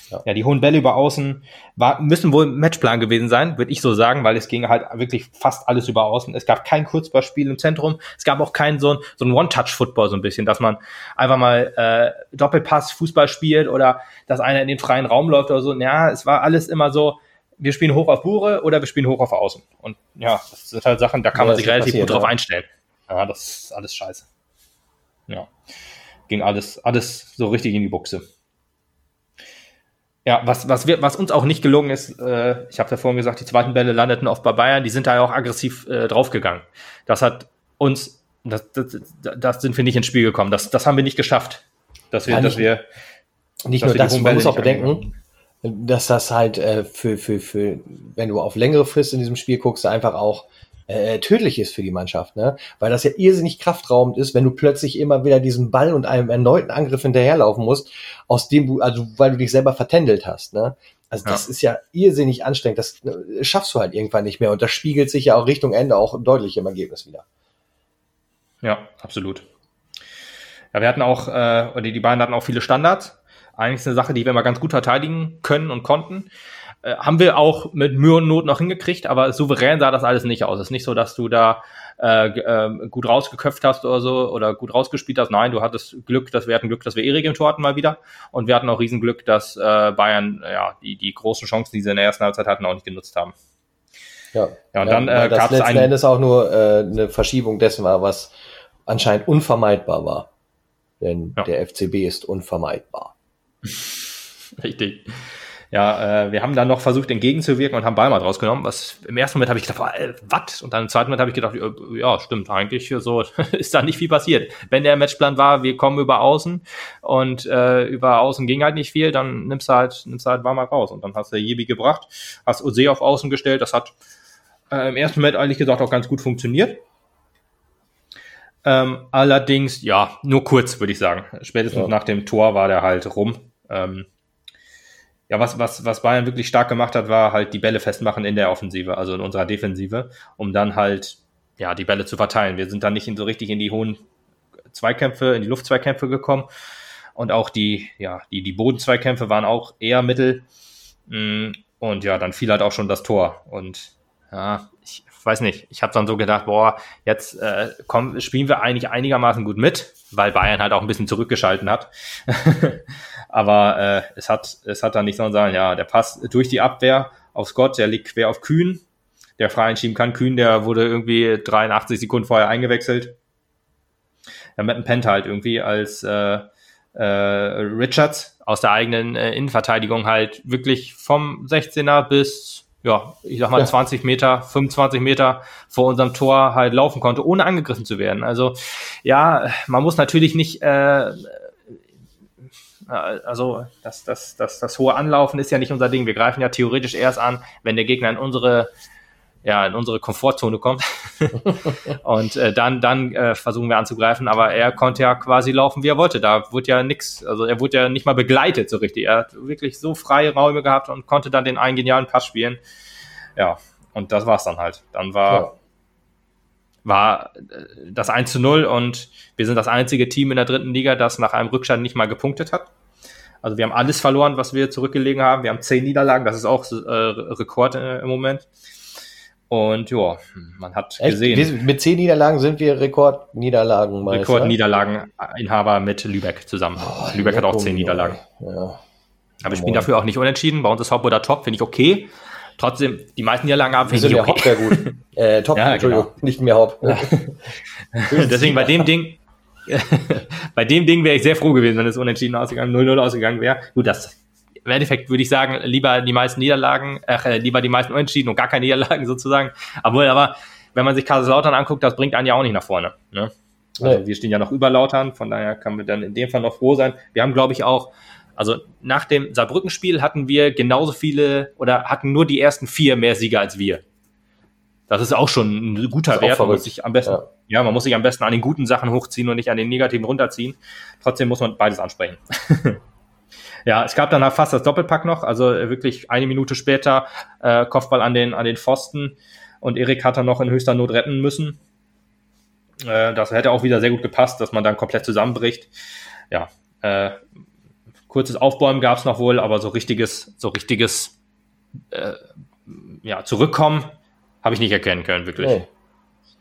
Ja. Ja, die hohen Bälle über Außen war, müssen wohl Matchplan gewesen sein, würde ich so sagen, weil es ging halt wirklich fast alles über Außen. Es gab kein Kurzballspiel im Zentrum. Es gab auch kein so ein, so ein One-Touch-Football so ein bisschen, dass man einfach mal äh, Doppelpass Fußball spielt oder dass einer in den freien Raum läuft oder so. Ja, es war alles immer so, wir spielen hoch auf Bure oder wir spielen hoch auf Außen. Und ja, das sind halt Sachen, da kann Ja, man sich relativ passiert, gut drauf ja. einstellen. Ja, das ist alles scheiße. Ja. Ging alles, alles so richtig in die Buchse. Ja, was, was, wir, was uns auch nicht gelungen ist, äh, ich habe ja vorhin gesagt, die zweiten Bälle landeten oft bei Bayern, die sind da ja auch aggressiv äh, draufgegangen. Das hat uns, das, das, das sind wir nicht ins Spiel gekommen. Das, das haben wir nicht geschafft. Dass wir, Ja, dass nicht- wir, Nicht dass nur wir das, man muss auch bedenken, dass das halt äh, für, für, für, wenn du auf längere Frist in diesem Spiel guckst, einfach auch äh, tödlich ist für die Mannschaft, ne? Weil das ja irrsinnig kraftraubend ist, wenn du plötzlich immer wieder diesen Ball und einem erneuten Angriff hinterherlaufen musst, aus dem du, also weil du dich selber vertändelt hast, ne? Also das Ja. ist ja irrsinnig anstrengend. Das äh, schaffst du halt irgendwann nicht mehr. Und das spiegelt sich ja auch Richtung Ende auch deutlich im Ergebnis wieder. Ja, absolut. Ja, wir hatten auch, äh, oder die beiden hatten auch viele Standards. Eigentlich ist eine Sache, die wir mal ganz gut verteidigen können und konnten. Äh, haben wir auch mit Mühe und Not noch hingekriegt, aber souverän sah das alles nicht aus. Es ist nicht so, dass du da äh, äh, gut rausgeköpft hast oder so oder gut rausgespielt hast. Nein, du hattest Glück, dass wir hatten Glück, dass wir Erik im Tor hatten mal wieder. Und wir hatten auch Riesenglück, dass äh, Bayern ja die, die großen Chancen, die sie in der ersten Halbzeit hatten, auch nicht genutzt haben. Ja, Ja, und dann, äh, das gab's letzten Endes auch nur äh, eine Verschiebung dessen war, was anscheinend unvermeidbar war. Denn Ja. der FCB ist unvermeidbar. Richtig. Ja, äh, wir haben dann noch versucht, entgegenzuwirken und haben Ball mal rausgenommen. Was im ersten Moment habe ich gedacht, äh, was? Und dann im zweiten Moment habe ich gedacht, äh, ja, stimmt, eigentlich so ist da nicht viel passiert. Wenn der Matchplan war, wir kommen über Außen und äh, über Außen ging halt nicht viel, dann nimmst du halt, nimmst du halt Weimar raus. Und dann hast du Jebi gebracht, hast Ose auf Außen gestellt. Das hat äh, im ersten Moment ehrlich gesagt auch ganz gut funktioniert. Ähm, allerdings, ja, nur kurz, würde ich sagen. Spätestens Ja. nach dem Tor war der halt rum. Ähm, ja, was, was, was Bayern wirklich stark gemacht hat, war halt die Bälle festmachen in der Offensive, also in unserer Defensive, um dann halt, ja, die Bälle zu verteilen. Wir sind dann nicht in, so richtig in die hohen Zweikämpfe, in die Luftzweikämpfe gekommen. Und auch die, ja, die, die Bodenzweikämpfe waren auch eher mittel. Mm, Und ja, dann fiel halt auch schon das Tor. Und ja, weiß nicht, ich habe dann so gedacht, boah, jetzt äh, komm, spielen wir eigentlich einigermaßen gut mit, weil Bayern halt auch ein bisschen zurückgeschalten hat. Aber äh, es hat es hat dann nicht so sagen, ja, der Pass durch die Abwehr auf Scott, der liegt quer auf Kühn, der frei einschieben kann. Kühn, der wurde irgendwie 83 Sekunden vorher eingewechselt. Mit dem Pent halt irgendwie als äh, äh, Richards aus der eigenen äh, Innenverteidigung halt wirklich vom 16er bis, ja, ich sag mal Ja. 20 Meter, 25 Meter vor unserem Tor halt laufen konnte, ohne angegriffen zu werden. Also ja, man muss natürlich nicht, äh, äh, also das, das, das, das hohe Anlaufen ist ja nicht unser Ding. Wir greifen ja theoretisch erst an, wenn der Gegner in unsere ja, in unsere Komfortzone kommt. und äh, dann, dann äh, versuchen wir anzugreifen, aber er konnte ja quasi laufen, wie er wollte. Da wurde ja nix, also er wurde ja nicht mal begleitet so richtig. Er hat wirklich so freie Räume gehabt und konnte dann den einen genialen Pass spielen. Ja, und das war's dann halt. Dann war, Ja. war äh, das 1 zu 0 und wir sind das einzige Team in der dritten Liga, das nach einem Rückstand nicht mal gepunktet hat. Also wir haben alles verloren, was wir zurückgelegen haben. Wir haben zehn Niederlagen, das ist auch äh, Rekord äh, im Moment. Und ja, man hat Echt? gesehen, Wir, mit zehn Niederlagen sind wir Rekordniederlagen. Rekordniederlageninhaber mit Lübeck zusammen. Oh, Lübeck hat auch zehn Niederlagen. Ja. Aber wir spielen dafür auch nicht unentschieden. Bei uns ist oder Top, finde ich okay. Trotzdem, die meisten Niederlagen haben, Wir finde sind ich ja okay. Hop sehr gut. Äh, Top, Ja, Entschuldigung, genau. nicht mehr Hop. Deswegen bei dem Ding, bei dem Ding wäre ich sehr froh gewesen, wenn es unentschieden ausgegangen, 0-0 ausgegangen wäre. Gut, das im Endeffekt würde ich sagen, lieber die meisten Niederlagen, äh, lieber die meisten Unentschieden und gar keine Niederlagen sozusagen. Obwohl, aber wenn man sich Kaiserslautern anguckt, das bringt einen ja auch nicht nach vorne. Ne? Also Nee. wir stehen ja noch über Lautern, von daher kann man dann in dem Fall noch froh sein. Wir haben, glaube ich, auch, also nach dem Saarbrücken-Spiel hatten wir genauso viele oder hatten nur die ersten vier mehr Sieger als wir. Das ist auch schon ein guter Wert. Man muss sich am besten, Ja. ja. man muss sich am besten an den guten Sachen hochziehen und nicht an den negativen runterziehen. Trotzdem muss man beides ansprechen. ja, es gab dann halt fast das Doppelpack noch, also äh, wirklich eine Minute später äh, Kopfball an den, an den Pfosten und Erik hat dann noch in höchster Not retten müssen. Äh, das hätte auch wieder sehr gut gepasst, dass man dann komplett zusammenbricht. Ja, äh, kurzes Aufbäumen gab es noch wohl, aber so richtiges, so richtiges äh, ja, Zurückkommen habe ich nicht erkennen können, wirklich. Nee.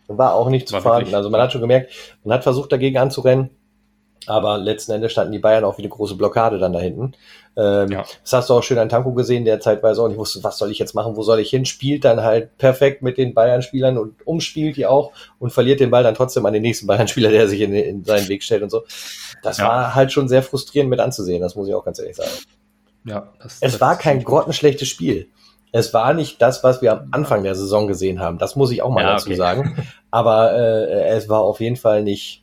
War auch nicht zu wirklich- Also man hat schon gemerkt, man hat versucht dagegen anzurennen, aber letzten Endes standen die Bayern auch wie eine große Blockade dann da hinten. Ähm, Ja. Das hast du auch schön an Tanko gesehen, der zeitweise auch nicht wusste, was soll ich jetzt machen, wo soll ich hin, spielt dann halt perfekt mit den Bayern-Spielern und umspielt die auch und verliert den Ball dann trotzdem an den nächsten Bayern-Spieler, der sich in, in seinen Weg stellt und so. Das Ja. war halt schon sehr frustrierend mit anzusehen, das muss ich auch ganz ehrlich sagen. Ja, das, Es das- war kein grottenschlechtes Spiel. Es war nicht das, was wir am Anfang der Saison gesehen haben. Das muss ich auch mal Ja, dazu okay. sagen. Aber äh, es war auf jeden Fall nicht.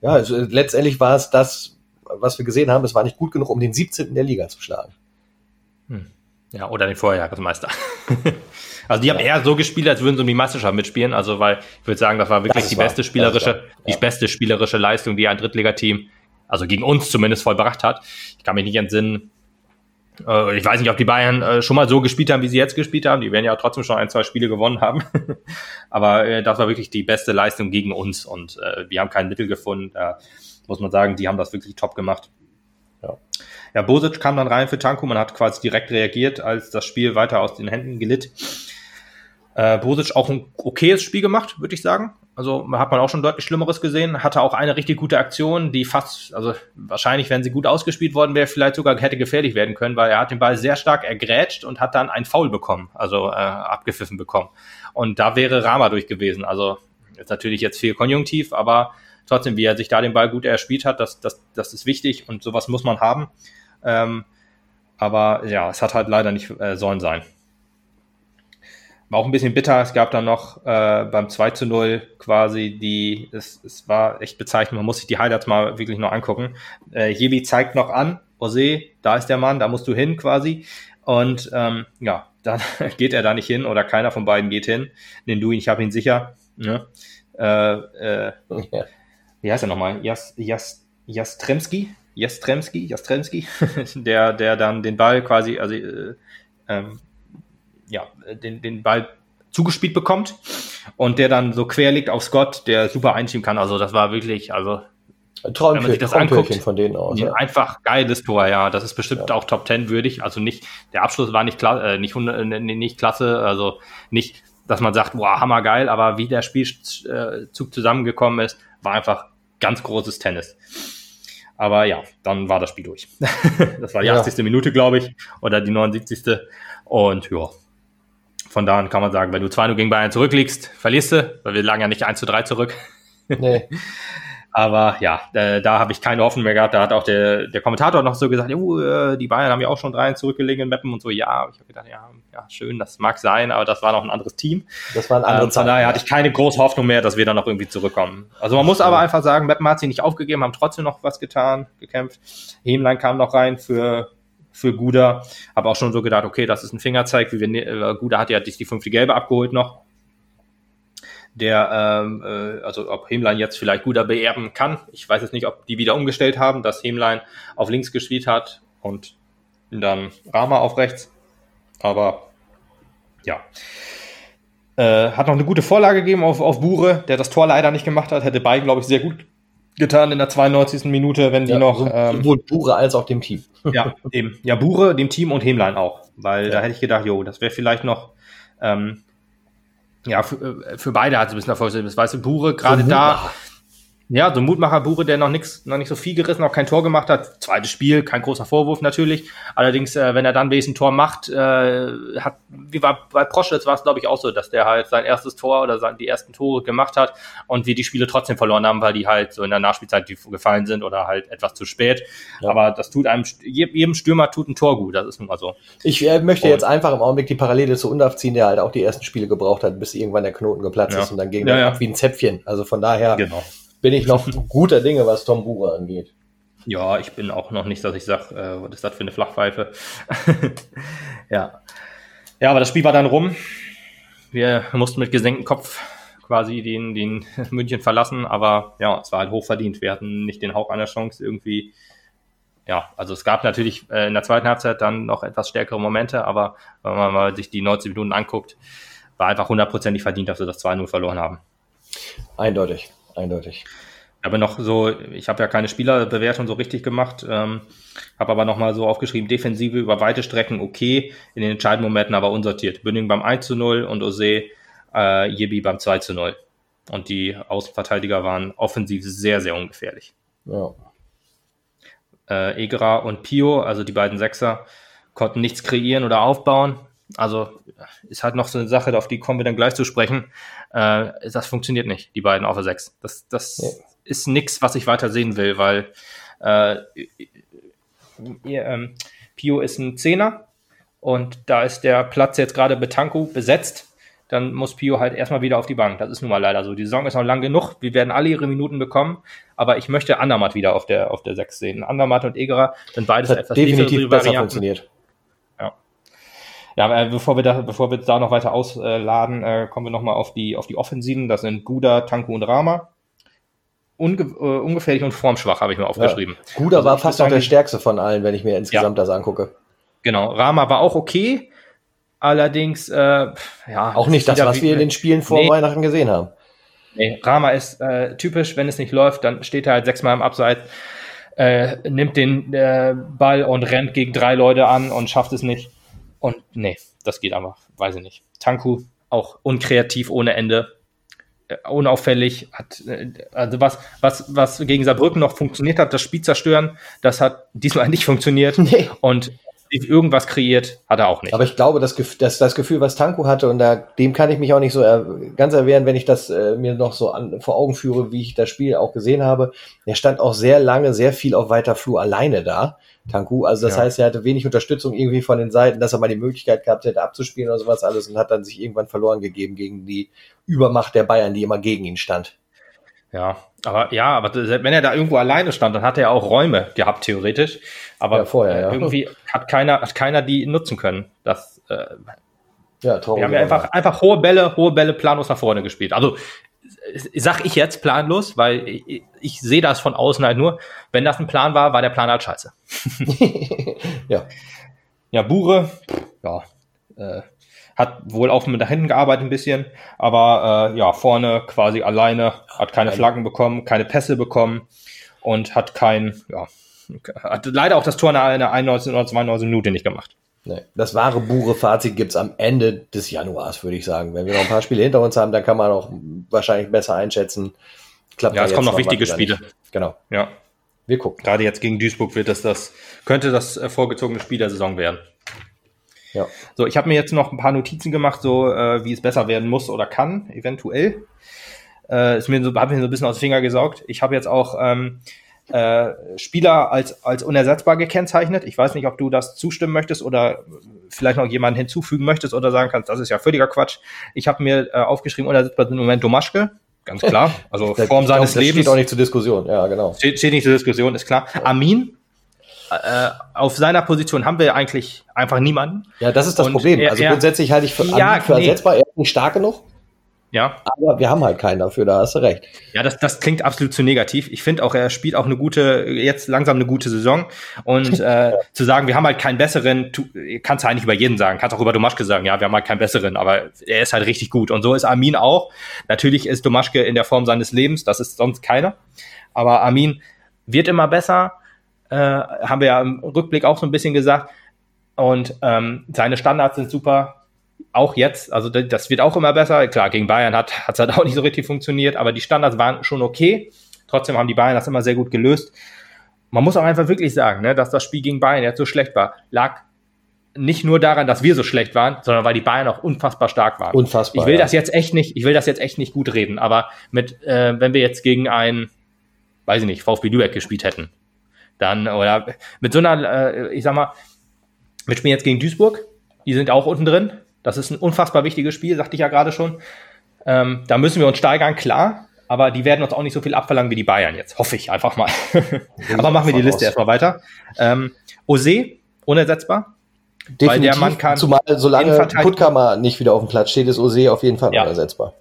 Ja, also, letztendlich war es das, was wir gesehen haben. Es war nicht gut genug, um den 17. der Liga zu schlagen. Ja, oder den Vorjahresmeister. also die haben eher so gespielt, als würden sie um die Meisterschaft mitspielen. Also, weil ich würde sagen, das war wirklich Das die wahr. beste spielerische. Ja. die beste spielerische Leistung, die ein Drittligateam, also gegen uns zumindest vollbracht hat. Ich kann mich nicht entsinnen. Äh, ich weiß nicht, ob die Bayern äh, schon mal so gespielt haben, wie sie jetzt gespielt haben. Die werden ja trotzdem schon ein, zwei Spiele gewonnen haben. Aber äh, das war wirklich die beste Leistung gegen uns und äh, wir haben kein Mittel gefunden. Da muss man sagen, die haben das wirklich top gemacht. Ja. Ja, Bosic kam dann rein für Tanko. Man hat quasi direkt reagiert, als das Spiel weiter aus den Händen glitt. Äh, Bosic auch ein okayes Spiel gemacht, würde ich sagen. Also hat man auch schon deutlich Schlimmeres gesehen. Hatte auch eine richtig gute Aktion, die fast, also wahrscheinlich, wenn sie gut ausgespielt worden wäre, vielleicht sogar hätte gefährlich werden können, weil er hat den Ball sehr stark ergrätscht und hat dann ein Foul bekommen, also äh, abgepfiffen bekommen. Und da wäre Rama durch gewesen. Also ist natürlich jetzt viel Konjunktiv, aber trotzdem, wie er sich da den Ball gut erspielt hat, das, das, das ist wichtig und sowas muss man haben. Ähm, aber ja, es hat halt leider nicht äh, sollen sein. War auch ein bisschen bitter. Es gab dann noch äh, beim 2 zu 0 quasi die, es, es war echt bezeichnend, man muss sich die Highlights mal wirklich noch angucken. Äh, Jebi zeigt noch an, Jose, da ist der Mann, da musst du hin quasi. Und ähm, ja, dann geht er da nicht hin oder keiner von beiden geht hin. Nimm du ihn, ich habe ihn sicher. Ne? Äh, äh, Ja. wie heißt er nochmal? Jas, Jas, Jastremski? Jastremski? Jastremski? der, der dann den Ball quasi, also äh, ähm, ja, den, den Ball zugespielt bekommt und der dann so quer liegt auf Scott, der super einschieben kann. Also das war wirklich, also Wenn man sich das anguckt, von denen aus. Ja. einfach geiles Tor, ja. Das ist bestimmt Ja. auch Top 10 würdig. Also nicht, der Abschluss war nicht, kla äh, nicht, äh, nicht klasse, also nicht, dass man sagt, wow, hammergeil, aber wie der Spielzug zusammengekommen ist, war einfach ganz großes Tennis. Aber ja, dann war das Spiel durch. das war die Ja. 80. Minute, glaube ich, oder die 79. Und ja, von da an kann man sagen, wenn du 2-0 gegen Bayern zurückliegst, verlierst du, weil wir lagen ja nicht 1 zu 3 zurück. Nee. Aber ja, da, da habe ich keine Hoffnung mehr gehabt. Da hat auch der, der Kommentator noch so gesagt, "Jo, äh, die Bayern haben ja auch schon drei zurückgelegen in Meppen und so. Ja, ich habe gedacht, ja, ja, schön, das mag sein, aber das war noch ein anderes Team. Das waren andere Ähm, von daher hatte ich keine große Hoffnung mehr, dass wir dann noch irgendwie zurückkommen. Also man muss aber einfach sagen, Meppen hat sich nicht aufgegeben, haben trotzdem noch was getan, gekämpft. Hemlein kam noch rein für für Guda. Habe auch schon so gedacht, okay, das ist ein Fingerzeig. Wie wir, ne- äh, Guda hat ja die, die fünfte Gelbe abgeholt noch. Der, ähm, äh, also ob Hemlein jetzt vielleicht Guda beerben kann. Ich weiß jetzt nicht, ob die wieder umgestellt haben, dass Hemlein auf links gespielt hat und dann Rama auf rechts. Aber ja. Äh, hat noch eine gute Vorlage gegeben auf, auf Bure, der das Tor leider nicht gemacht hat. Hätte beiden, glaube ich, sehr gut getan in der 92. Minute, wenn die Ja, noch. ähm, sowohl Bure als auch dem Team. ja, eben. Ja, Bure, dem Team und Hemlein auch. Weil da hätte ich gedacht, jo, das wäre vielleicht noch, ähm, ja, für, äh, für beide hat es ein bisschen Erfolg. Das weißt du, Bure, gerade da. Ja, so ein Mutmacher Bure, der noch nichts, noch nicht so viel gerissen, auch kein Tor gemacht hat. Zweites Spiel, kein großer Vorwurf natürlich. Allerdings, äh, wenn er dann wenigstens ein Tor macht, äh, hat, wie war bei Proschwitz war es, glaube ich, auch so, dass der halt sein erstes Tor oder sein, die ersten Tore gemacht hat und wir die Spiele trotzdem verloren haben, weil die halt so in der Nachspielzeit gefallen sind oder halt etwas zu spät. Ja. Aber das tut einem, jedem Stürmer tut ein Tor gut, das ist nun mal so. Ich äh, möchte und, jetzt einfach im Augenblick die Parallele zu Undaf ziehen, der halt auch die ersten Spiele gebraucht hat, bis irgendwann der Knoten geplatzt ja. ist und dann ging ja, ja. wie ein Zäpfchen. Also von daher. Genau bin ich noch guter Dinge, was Tom Bure angeht. Ja, ich bin auch noch nicht, dass ich sage, äh, was ist das für eine Flachpfeife? ja. Ja, aber das Spiel war dann rum. Wir mussten mit gesenktem Kopf quasi den, den München verlassen, aber ja, es war halt hochverdient. Wir hatten nicht den Hauch einer Chance irgendwie. Ja, also es gab natürlich äh, in der zweiten Halbzeit dann noch etwas stärkere Momente, aber wenn man mal sich die 90 Minuten anguckt, war einfach hundertprozentig verdient, dass wir das 2-0 verloren haben. Eindeutig eindeutig. Aber noch so, ich habe ja keine Spielerbewertung so richtig gemacht, ähm, habe aber nochmal so aufgeschrieben, Defensive über weite Strecken okay, in den entscheidenden Momenten aber unsortiert. Bünding beim 1 zu 0 und Ose äh, Jebi beim 2 zu 0. Und die Außenverteidiger waren offensiv sehr, sehr ungefährlich. Ja. Äh, Egerer und Pio, also die beiden Sechser, konnten nichts kreieren oder aufbauen. Also ist halt noch so eine Sache, auf die kommen wir dann gleich zu sprechen. Äh, das funktioniert nicht, die beiden auf der 6. Das, das ja. ist nichts, was ich weiter sehen will, weil äh, ihr, ähm, Pio ist ein Zehner und da ist der Platz jetzt gerade Betanku besetzt. Dann muss Pio halt erstmal wieder auf die Bank. Das ist nun mal leider so. Die Saison ist noch lang genug. Wir werden alle ihre Minuten bekommen. Aber ich möchte Andermatt wieder auf der, auf der 6 sehen. Andermatt und Egerer sind beides etwas definitiv besser Varianten. funktioniert. Ja, äh, bevor wir da, bevor wir da noch weiter ausladen, äh, kommen wir nochmal auf die, auf die Offensiven. Das sind Guda, Tanku und Rama. Unge äh, ungefährlich und formschwach, habe ich mir aufgeschrieben. Ja. Guda also war fast noch der stärkste von allen, wenn ich mir insgesamt ja. das angucke. Genau, Rama war auch okay. Allerdings, äh, ja. Auch nicht das, was wir in den Spielen vor nee. Weihnachten gesehen haben. Nee, Rama ist äh, typisch, wenn es nicht läuft, dann steht er halt sechsmal im Abseits, äh, nimmt den äh, Ball und rennt gegen drei Leute an und schafft es nicht. Und nee, das geht einfach, weiß ich nicht. Tanku auch unkreativ ohne Ende, äh, unauffällig, hat, äh, also was, was, was gegen Saarbrücken noch funktioniert hat, das Spiel zerstören, das hat diesmal nicht funktioniert. Nee. Und irgendwas kreiert, hat er auch nicht. Aber ich glaube, das, das, das Gefühl, was Tanku hatte, und da, dem kann ich mich auch nicht so er, ganz erwehren, wenn ich das äh, mir noch so an, vor Augen führe, wie ich das Spiel auch gesehen habe. Er stand auch sehr lange, sehr viel auf weiter Flur alleine da, Tanku. Also das ja. heißt, er hatte wenig Unterstützung irgendwie von den Seiten, dass er mal die Möglichkeit gehabt hätte, abzuspielen oder sowas alles und hat dann sich irgendwann verloren gegeben gegen die Übermacht der Bayern, die immer gegen ihn stand. Ja, aber ja, aber wenn er da irgendwo alleine stand, dann hat er auch Räume gehabt, theoretisch. Aber ja, vorher, ja. irgendwie hat keiner, hat keiner die nutzen können. Das, äh, ja, traurig. Wir haben ja einfach, einfach hohe Bälle, hohe Bälle planlos nach vorne gespielt. Also sag ich jetzt planlos, weil ich, ich sehe das von außen halt nur. Wenn das ein Plan war, war der Plan halt scheiße. ja. Ja, Bure, ja, äh, hat wohl auch mit da hinten gearbeitet ein bisschen, aber äh, ja, vorne quasi alleine, hat keine Flaggen bekommen, keine Pässe bekommen und hat kein, ja, hat leider auch das Tor in der 91 oder 92 Minute nicht gemacht. Nee, das wahre Bure-Fazit gibt's am Ende des Januars, würde ich sagen. Wenn wir noch ein paar Spiele hinter uns haben, dann kann man auch wahrscheinlich besser einschätzen. Klappt ja, es kommen noch wichtige Spiele. Nicht. Genau. Ja. Wir gucken. Gerade jetzt gegen Duisburg wird das, das könnte das äh, vorgezogene Spiel der Saison werden. Ja. So, ich habe mir jetzt noch ein paar Notizen gemacht, so äh, wie es besser werden muss oder kann, eventuell. Äh, ist mir so, habe mir so ein bisschen aus dem Finger gesaugt. Ich habe jetzt auch ähm, äh, Spieler als, als unersetzbar gekennzeichnet. Ich weiß nicht, ob du das zustimmen möchtest oder vielleicht noch jemanden hinzufügen möchtest oder sagen kannst, das ist ja völliger Quatsch. Ich habe mir äh, aufgeschrieben, unersetzbar sind im Moment Domaschke. Ganz klar. Also Form seines glaub, Lebens. Steht auch nicht zur Diskussion, ja, genau. Steht, steht nicht zur Diskussion, ist klar. Armin, äh, auf seiner Position haben wir eigentlich einfach niemanden. Ja, das ist das Und Problem. Er, also grundsätzlich halte ich für, ja, für nee. ersetzbar, er ist nicht stark genug. Ja. Aber wir haben halt keinen dafür, da hast du recht. Ja, das, das klingt absolut zu negativ. Ich finde auch, er spielt auch eine gute, jetzt langsam eine gute Saison. Und äh, zu sagen, wir haben halt keinen besseren, tu, kannst du eigentlich über jeden sagen. Kannst auch über Domaschke sagen, ja, wir haben halt keinen besseren, aber er ist halt richtig gut. Und so ist Armin auch. Natürlich ist Domaschke in der Form seines Lebens, das ist sonst keiner. Aber Armin wird immer besser, äh, haben wir ja im Rückblick auch so ein bisschen gesagt. Und ähm, seine Standards sind super auch jetzt, also das wird auch immer besser. Klar, gegen Bayern hat es halt auch nicht so richtig funktioniert, aber die Standards waren schon okay. Trotzdem haben die Bayern das immer sehr gut gelöst. Man muss auch einfach wirklich sagen, ne, dass das Spiel gegen Bayern jetzt so schlecht war, lag nicht nur daran, dass wir so schlecht waren, sondern weil die Bayern auch unfassbar stark waren. Unfassbar. Ich will ja. das jetzt echt nicht, ich will das jetzt echt nicht gut reden, aber mit, äh, wenn wir jetzt gegen ein, weiß ich nicht, VfB Lübeck gespielt hätten, dann, oder mit so einer, äh, ich sag mal, wir spielen jetzt gegen Duisburg, die sind auch unten drin. Das ist ein unfassbar wichtiges Spiel, sagte ich ja gerade schon. Ähm, da müssen wir uns steigern, klar, aber die werden uns auch nicht so viel abverlangen wie die Bayern jetzt, hoffe ich einfach mal. aber machen wir die Liste erstmal weiter. Ähm, Ose, unersetzbar. Definitiv, weil der Mann kann zumal solange Puttkammer nicht wieder auf dem Platz steht, ist Ose auf jeden Fall Ja. unersetzbar.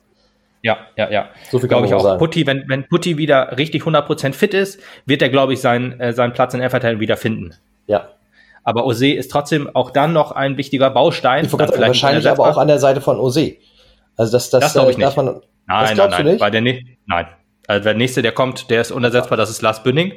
Ja, ja, ja. So viel kann Glaube ich auch. sagen. Putti, wenn, wenn Putti wieder richtig 100% fit ist, wird er, glaube ich, seinen, äh, seinen Platz in Verteidigung wieder finden. Ja. Aber Ose ist trotzdem auch dann noch ein wichtiger Baustein. Ich Dann vielleicht wahrscheinlich aber auch an der Seite von Ose. Also das, das, Das glaub ich äh, nicht. man. Nein, Das nein, glaubst du nein. nicht? Der ne nein. Also der nächste, der kommt, der ist unersetzbar, das ist Lars Bünning.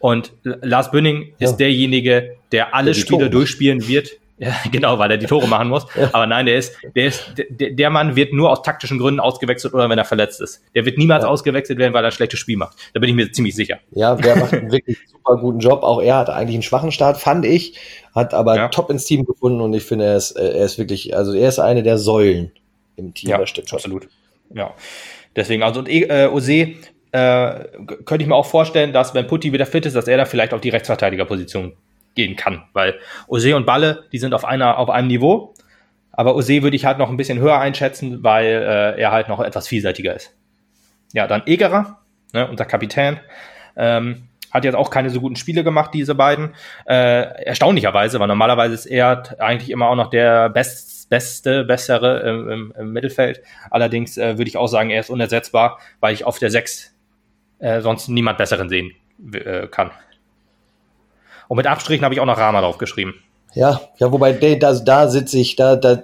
Und Lars Bünning Ja. ist derjenige, der alle Der Spiele durchspielen wird. Ja, genau, weil er die Tore machen muss. Aber nein, der ist, der ist, der, der Mann wird nur aus taktischen Gründen ausgewechselt oder wenn er verletzt ist. Der wird niemals Ja. ausgewechselt werden, weil er ein schlechtes Spiel macht. Da bin ich mir ziemlich sicher. Ja, der macht einen wirklich super guten Job. Auch er hatte eigentlich einen schwachen Start, fand ich, hat aber Ja. top ins Team gefunden und ich finde, er ist, er ist wirklich, also er ist eine der Säulen im Team. das stimmt schon. absolut. Ja. Deswegen, also und äh, Ose äh, könnte ich mir auch vorstellen, dass wenn Putti wieder fit ist, dass er da vielleicht auf die Rechtsverteidigerposition gehen kann. Weil Ose und Balle, die sind auf einer, auf einem Niveau. Aber Ose würde ich halt noch ein bisschen höher einschätzen, weil äh, er halt noch etwas vielseitiger ist. Ja, dann Egerer, ne, unser Kapitän. Ähm, hat jetzt auch keine so guten Spiele gemacht, diese beiden. Äh, erstaunlicherweise, weil normalerweise ist er eigentlich immer auch noch der Best, beste, bessere im, im, im Mittelfeld. Allerdings äh, würde ich auch sagen, er ist unersetzbar, weil ich auf der 6 äh, sonst niemand besseren sehen äh, kann. Und mit Abstrichen habe ich auch noch Rama draufgeschrieben. Ja, ja, wobei da, da sitze ich, da, da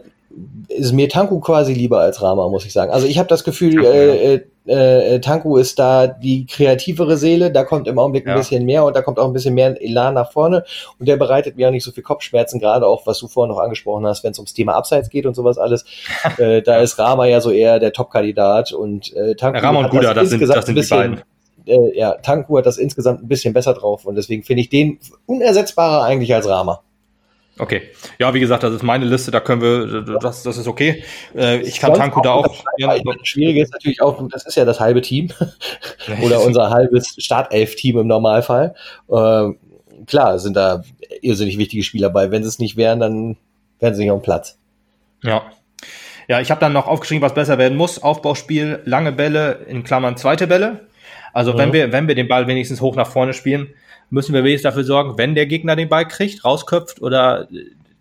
ist mir Tanku quasi lieber als Rama, muss ich sagen. Also ich habe das Gefühl, Tanku, äh, äh, äh, Tanku ist da die kreativere Seele, da kommt im Augenblick ein Ja. bisschen mehr und da kommt auch ein bisschen mehr Elan nach vorne und der bereitet mir auch nicht so viel Kopfschmerzen, gerade auch, was du vorhin noch angesprochen hast, wenn es ums Thema Abseits geht und sowas alles. äh, da ist Rama ja so eher der Top-Kandidat und äh, Tanku Rama und hat Guda, das sind, insgesamt das sind ein die bisschen, beiden. Äh, ja, Tanku hat das insgesamt ein bisschen besser drauf und deswegen finde ich den unersetzbarer eigentlich als Rama. Okay. Ja, wie gesagt, das ist meine Liste, da können wir, das, das ist okay. Äh, ich kann Tanku da auch. Ja, Schwierige ist natürlich auch, das ist ja das halbe Team oder unser halbes Startelf-Team im Normalfall. Ähm, klar, sind da irrsinnig wichtige Spieler bei. Wenn sie es nicht wären, dann wären sie nicht auf dem Platz. Ja. Ja, ich habe dann noch aufgeschrieben, was besser werden muss. Aufbauspiel, lange Bälle, in Klammern zweite Bälle. Also wenn Mhm. wir, wenn wir den Ball wenigstens hoch nach vorne spielen, müssen wir wenigstens dafür sorgen, wenn der Gegner den Ball kriegt, rausköpft oder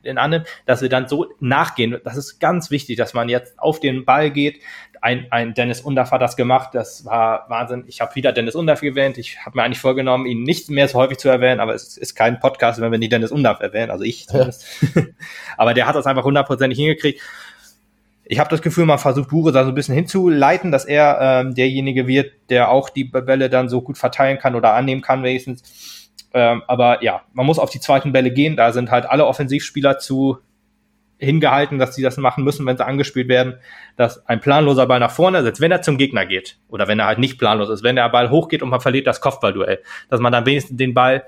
den annimmt, dass wir dann so nachgehen. Das ist ganz wichtig, dass man jetzt auf den Ball geht. Ein, ein Dennis Undaff hat das gemacht, das war Wahnsinn. Ich habe wieder Dennis Undaff erwähnt. Ich habe mir eigentlich vorgenommen, ihn nicht mehr so häufig zu erwähnen, aber es ist kein Podcast, wenn wir nicht Dennis Undaff erwähnen, also ich zumindest. aber der hat das einfach hundertprozentig hingekriegt. Ich habe das Gefühl, man versucht Bure da so ein bisschen hinzuleiten, dass er ähm, derjenige wird, der auch die Bälle dann so gut verteilen kann oder annehmen kann wenigstens. Ähm, aber ja, man muss auf die zweiten Bälle gehen. Da sind halt alle Offensivspieler zu hingehalten, dass sie das machen müssen, wenn sie angespielt werden, dass ein planloser Ball nach vorne, selbst wenn er zum Gegner geht oder wenn er halt nicht planlos ist, wenn der Ball hochgeht und man verliert das Kopfballduell, dass man dann wenigstens den Ball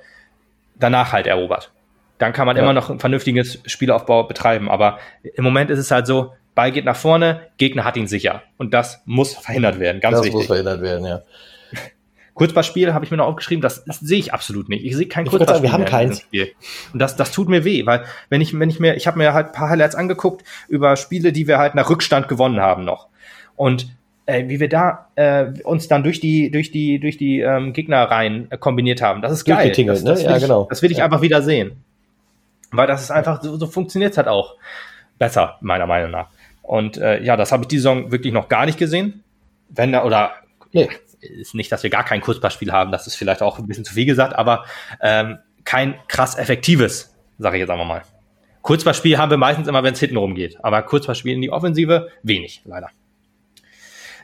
danach halt erobert. Dann kann man Ja. immer noch ein vernünftiges Spielaufbau betreiben. Aber im Moment ist es halt so, Ball geht nach vorne, Gegner hat ihn sicher. Und das muss verhindert werden, ganz das muss wichtig. verhindert werden, ja. Kurzballspiel habe ich mir noch aufgeschrieben, das, das sehe ich absolut nicht. Ich sehe kein Ich wollte sagen, Kurzballspiel wir haben Spiel. Und das, das tut mir weh, weil wenn ich, wenn ich mir, ich habe mir halt ein paar Highlights angeguckt über Spiele, die wir halt nach Rückstand gewonnen haben noch. Und äh, wie wir da äh, uns dann durch die, durch die, durch die ähm, Gegnerreihen äh, kombiniert haben. Das ist geil. Durchgetingelt, Das, das ne? will Ja, ich, genau. Das will ich Ja. einfach wieder sehen. Weil das ist einfach, so, so funktioniert halt auch besser, meiner Meinung nach. Und äh, ja, das habe ich die Saison wirklich noch gar nicht gesehen. Wenn da, oder Nee. ist nicht, dass wir gar kein Kurzpassspiel haben, das ist vielleicht auch ein bisschen zu viel gesagt, aber ähm, kein krass effektives, sage ich jetzt einmal mal. Kurzpassspiel haben wir meistens immer, wenn es hinten rumgeht, aber Kurzpassspiel in die Offensive wenig, leider.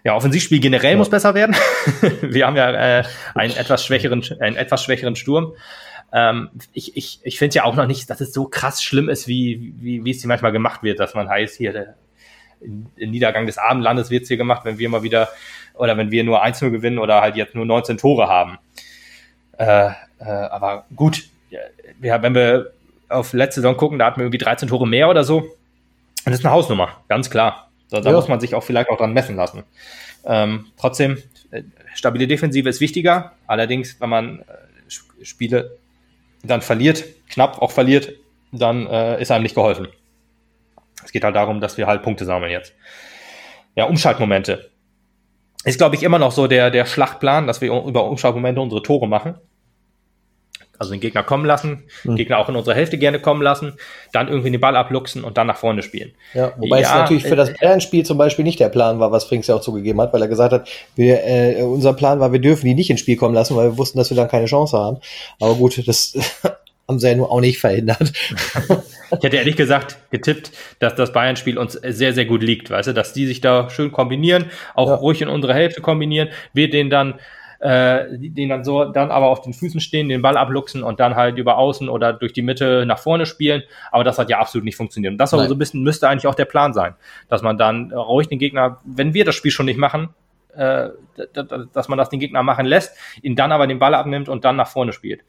Ja, Offensivspiel generell Ja. muss besser werden. wir haben ja äh, einen etwas schwächeren, einen etwas schwächeren Sturm. Ähm, ich ich, ich finde ja auch noch nicht, dass es so krass schlimm ist, wie, wie, wie es hier manchmal gemacht wird, dass man heißt, hier Niedergang des Abendlandes wird hier gemacht, wenn wir mal wieder oder wenn wir nur 1-0 gewinnen oder halt jetzt nur 19 Tore haben. Äh, äh, aber gut, ja, wenn wir auf letzte Saison gucken, da hatten wir irgendwie 13 Tore mehr oder so. das ist eine Hausnummer, ganz klar. Da, da ja. muss man sich auch vielleicht auch dran messen lassen. Ähm, trotzdem, äh, stabile Defensive ist wichtiger. Allerdings, wenn man äh, Spiele dann verliert, knapp auch verliert, dann äh, ist einem nicht geholfen. Es geht halt darum, dass wir halt Punkte sammeln jetzt. Ja, Umschaltmomente. Ist, glaube ich, immer noch so der, der Schlachtplan, dass wir über Umschaltmomente unsere Tore machen. Also den Gegner kommen lassen, mhm. Gegner auch in unsere Hälfte gerne kommen lassen, dann irgendwie den Ball abluchsen und dann nach vorne spielen. Ja, wobei ja, es natürlich für das äh, Bayern-Spiel zum Beispiel nicht der Plan war, was Frings ja auch zugegeben hat, weil er gesagt hat, wir, äh, unser Plan war, wir dürfen die nicht ins Spiel kommen lassen, weil wir wussten, dass wir dann keine Chance haben. Aber gut, das haben sie ja nur auch nicht verhindert. ich hätte ehrlich gesagt getippt, dass das Bayern-Spiel uns sehr, sehr gut liegt, weißt du, dass die sich da schön kombinieren, auch ja. ruhig in unsere Hälfte kombinieren, wir den dann äh, den dann so, dann aber auf den Füßen stehen, den Ball abluchsen und dann halt über außen oder durch die Mitte nach vorne spielen. Aber das hat ja absolut nicht funktioniert. Und das aber so ein bisschen müsste eigentlich auch der Plan sein, dass man dann ruhig den Gegner, wenn wir das Spiel schon nicht machen, äh, dass man das den Gegner machen lässt, ihn dann aber den Ball abnimmt und dann nach vorne spielt.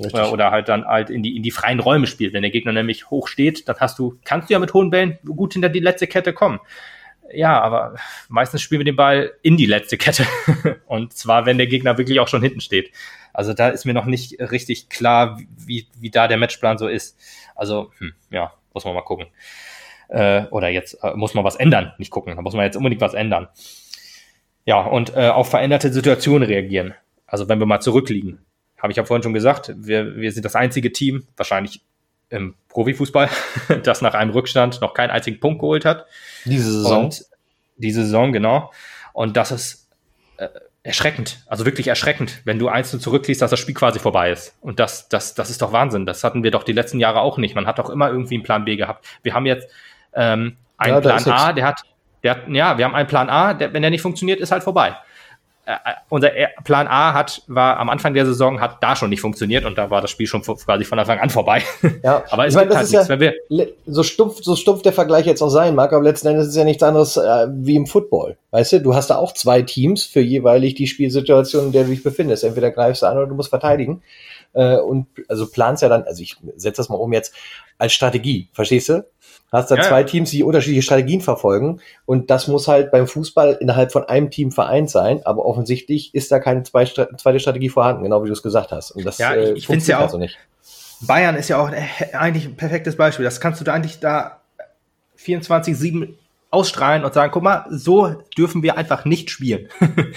Richtig. Oder halt dann halt in die, in die freien Räume spielt. Wenn der Gegner nämlich hoch steht, dann hast du, kannst du ja mit hohen Bällen gut hinter die letzte Kette kommen. Ja, aber meistens spielen wir den Ball in die letzte Kette. Und zwar, wenn der Gegner wirklich auch schon hinten steht. Also da ist mir noch nicht richtig klar, wie, wie da der Matchplan so ist. Also, hm, ja, muss man mal gucken. Äh, oder jetzt äh, muss man was ändern, nicht gucken. Da muss man jetzt unbedingt was ändern. Ja, und äh, auf veränderte Situationen reagieren. Also wenn wir mal zurückliegen. Habe ich ja vorhin schon gesagt, wir, wir sind das einzige Team, wahrscheinlich im Profifußball, das nach einem Rückstand noch keinen einzigen Punkt geholt hat. Diese Saison. Und diese Saison, genau. Und das ist äh, erschreckend, also wirklich erschreckend, wenn du einzeln zurückliest, dass das Spiel quasi vorbei ist. Und das, das, das ist doch Wahnsinn. Das hatten wir doch die letzten Jahre auch nicht. Man hat doch immer irgendwie einen Plan B gehabt. Wir haben jetzt ähm, einen ja, Plan A, der hat, der ja, wir haben einen Plan A, der, wenn der nicht funktioniert, ist halt vorbei. Äh, unser Plan A hat, war am Anfang der Saison, hat da schon nicht funktioniert und da war das Spiel schon quasi von Anfang an vorbei. Ja, aber es ich meine, das halt ist nichts, ja, wenn wir so stumpf, so stumpf der Vergleich jetzt auch sein mag, aber letzten Endes ist es ja nichts anderes äh, wie im Football. Weißt du, du hast da auch zwei Teams für jeweilig die Spielsituation, in der du dich befindest. Entweder greifst du an oder du musst verteidigen. Äh, und also planst ja dann, also ich setze das mal um jetzt als Strategie, verstehst du? Hast dann ja, zwei Teams, die unterschiedliche Strategien verfolgen. Und das muss halt beim Fußball innerhalb von einem Team vereint sein. Aber offensichtlich ist da keine zweite Strategie vorhanden, genau wie du es gesagt hast. Und das ja, ich, äh, ich finde es ja auch also nicht. Bayern ist ja auch eigentlich ein perfektes Beispiel. Das kannst du da eigentlich da 24-7 ausstrahlen und sagen, guck mal, so dürfen wir einfach nicht spielen.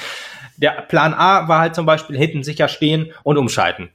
Der Plan A war halt zum Beispiel hinten sicher stehen und umschalten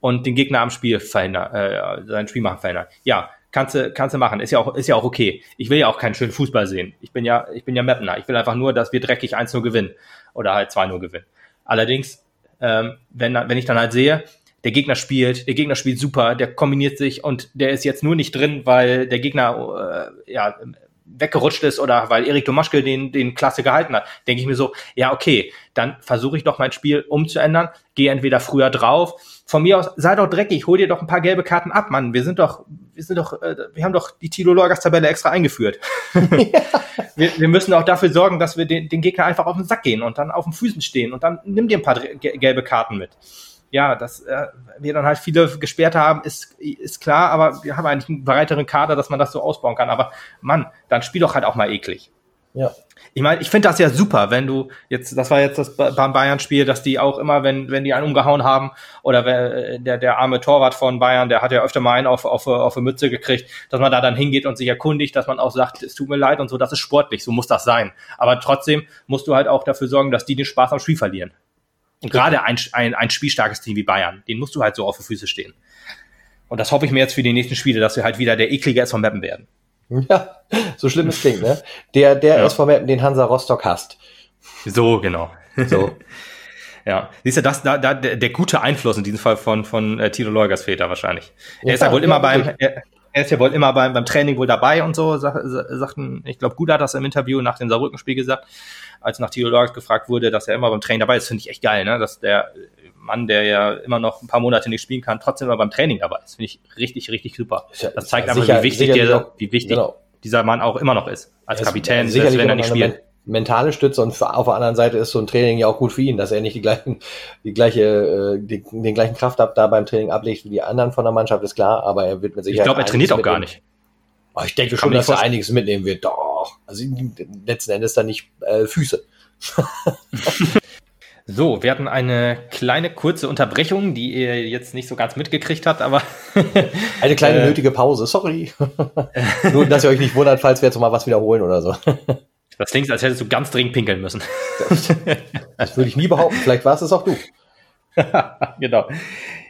und den Gegner am Spiel verhindern, äh, sein Spiel machen verhindern. Ja, kannst du, kannst du machen. Ist ja auch, ist ja auch okay. Ich will ja auch keinen schönen Fußball sehen. Ich bin ja, ich bin ja Mapner. Ich will einfach nur, dass wir dreckig 1-0 gewinnen. Oder halt 2-0 gewinnen. Allerdings, ähm, wenn, wenn ich dann halt sehe, der Gegner spielt, der Gegner spielt super, der kombiniert sich und der ist jetzt nur nicht drin, weil der Gegner äh, ja weggerutscht ist oder weil Erik Domaschke den, den Klasse gehalten hat, denke ich mir so, ja, okay, dann versuche ich doch mein Spiel umzuändern, gehe entweder früher drauf. Von mir aus, sei doch dreckig, hol dir doch ein paar gelbe Karten ab, Mann. Wir sind doch, wir sind doch, äh, wir haben doch die Tilo Lorgas Tabelle extra eingeführt. wir, wir, müssen auch dafür sorgen, dass wir den, den Gegner einfach auf den Sack gehen und dann auf den Füßen stehen und dann nimm dir ein paar gelbe Karten mit ja, dass äh, wir dann halt viele Gesperrte haben, ist, ist klar, aber wir haben eigentlich einen breiteren Kader, dass man das so ausbauen kann. Aber Mann, dann spiel doch halt auch mal eklig. Ja. Ich meine, ich finde das ja super, wenn du jetzt, das war jetzt das beim Bayern-Spiel, dass die auch immer, wenn, wenn die einen umgehauen haben, oder der, der arme Torwart von Bayern, der hat ja öfter mal einen auf, auf, auf eine Mütze gekriegt, dass man da dann hingeht und sich erkundigt, dass man auch sagt, es tut mir leid und so, das ist sportlich, so muss das sein. Aber trotzdem musst du halt auch dafür sorgen, dass die den Spaß am Spiel verlieren. Und gerade ein, ein, ein spielstarkes Team wie Bayern, den musst du halt so auf die Füße stehen. Und das hoffe ich mir jetzt für die nächsten Spiele, dass wir halt wieder der eklige SV Meppen werden. Ja, so schlimm es klingt, ne? Der, der ja. SV Meppen, den Hansa Rostock hasst. So, genau. So. ja. Siehst du, das, da, da, der, der gute Einfluss in diesem Fall von, von äh, Tilo Leugers Väter wahrscheinlich. Er ist ja wohl immer beim, er, er ist ja wohl immer beim, beim Training wohl dabei und so, sag, sagten, ich glaube, Gut hat das im Interview nach dem Saarbrücken-Spiel gesagt, als nach Tilo Lorx gefragt wurde, dass er immer beim Training dabei ist, finde ich echt geil, ne? dass der Mann, der ja immer noch ein paar Monate nicht spielen kann, trotzdem immer beim Training dabei ist. Finde ich richtig, richtig super. Das zeigt einfach, sicher, wie wichtig, der, wie wichtig genau. dieser Mann auch immer noch ist. Als Kapitän, selbst wenn er nicht spielt. mentale Stütze und auf der anderen Seite ist so ein Training ja auch gut für ihn, dass er nicht die gleichen, die gleiche, äh, die, den gleichen Kraft ab da beim Training ablegt wie die anderen von der Mannschaft, ist klar, aber er wird mit Sicherheit. Ich glaube, er trainiert auch gar nicht. Oh, ich denke schon, dass er einiges mitnehmen wird. Doch. Also letzten Endes dann nicht äh, Füße. So, wir hatten eine kleine kurze Unterbrechung, die ihr jetzt nicht so ganz mitgekriegt habt, aber. eine kleine äh, nötige Pause, sorry. Nur, dass ihr euch nicht wundert, falls wir jetzt mal was wiederholen oder so. das klingt, als hättest du ganz dringend pinkeln müssen. das, das würde ich nie behaupten. Vielleicht warst es auch du. genau.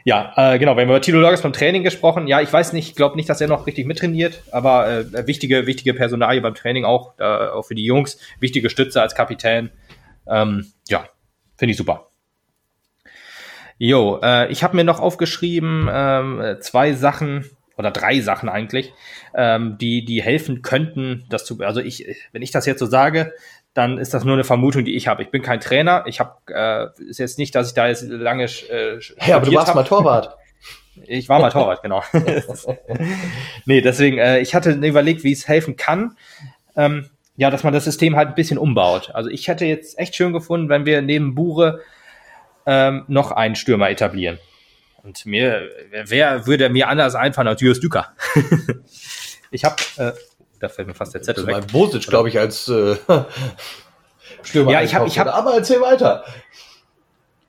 Ja, äh, genau. Wir haben über Tilo Logos beim Training gesprochen. Ja, ich weiß nicht, ich glaube nicht, dass er noch richtig mittrainiert, aber äh, wichtige, wichtige Personalie beim Training auch, äh, auch für die Jungs. Wichtige Stütze als Kapitän. Ähm, ja, Finde ich super. Jo, äh, ich habe mir noch aufgeschrieben ähm, zwei Sachen oder drei Sachen eigentlich, ähm, die die helfen könnten, das zu. Also ich, wenn ich das jetzt so sage, dann ist das nur eine Vermutung, die ich habe. Ich bin kein Trainer. Ich habe äh, ist jetzt nicht, dass ich da jetzt lange. Äh, hey, aber du warst hab. mal Torwart. Ich war mal Torwart, genau. nee, deswegen, äh, ich hatte überlegt, wie es helfen kann. Ähm, ja, dass man das System halt ein bisschen umbaut. Also ich hätte jetzt echt schön gefunden, wenn wir neben Bure ähm, noch einen Stürmer etablieren. Und mir, wer würde mir anders einfallen als Julius Düker? ich habe, äh, da fällt mir fast der Zettel weg. Bosic, glaube ich, als äh, Stürmer. Ja, ich habe, ich habe, aber erzähl weiter.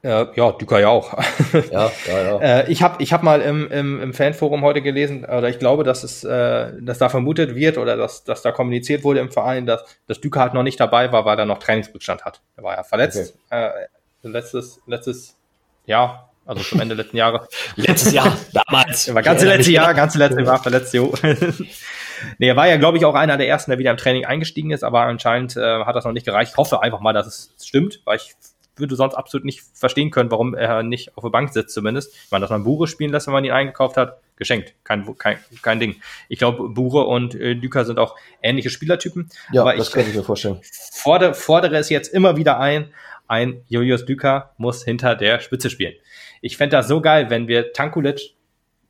Äh, ja, Düker ja auch. ja, ja, ja. Äh, ich habe ich hab mal im, im, im Fanforum heute gelesen, oder ich glaube, dass es, äh, dass da vermutet wird oder dass, dass da kommuniziert wurde im Verein, dass, dass Düker halt noch nicht dabei war, weil er noch Trainingsrückstand hat. Er war ja verletzt. Okay. Äh, letztes, letztes Jahr, also zum Ende letzten Jahres. letztes Jahr, damals. Er war ganze letzte Jahr, ganze letzte Jahr verletzt, jo. nee, er war ja, glaube ich, auch einer der ersten, der wieder im Training eingestiegen ist, aber anscheinend äh, hat das noch nicht gereicht. Ich hoffe einfach mal, dass es stimmt, weil ich würde sonst absolut nicht verstehen können, warum er nicht auf der Bank sitzt zumindest. Ich meine, dass man Bure spielen lässt, wenn man ihn eingekauft hat, geschenkt. Kein, kein, kein Ding. Ich glaube, Bure und äh, Düker sind auch ähnliche Spielertypen. Ja, aber das ich, könnte ich mir vorstellen. Fordere, fordere es jetzt immer wieder ein, ein Julius Düker muss hinter der Spitze spielen. Ich fände das so geil, wenn wir Tankulic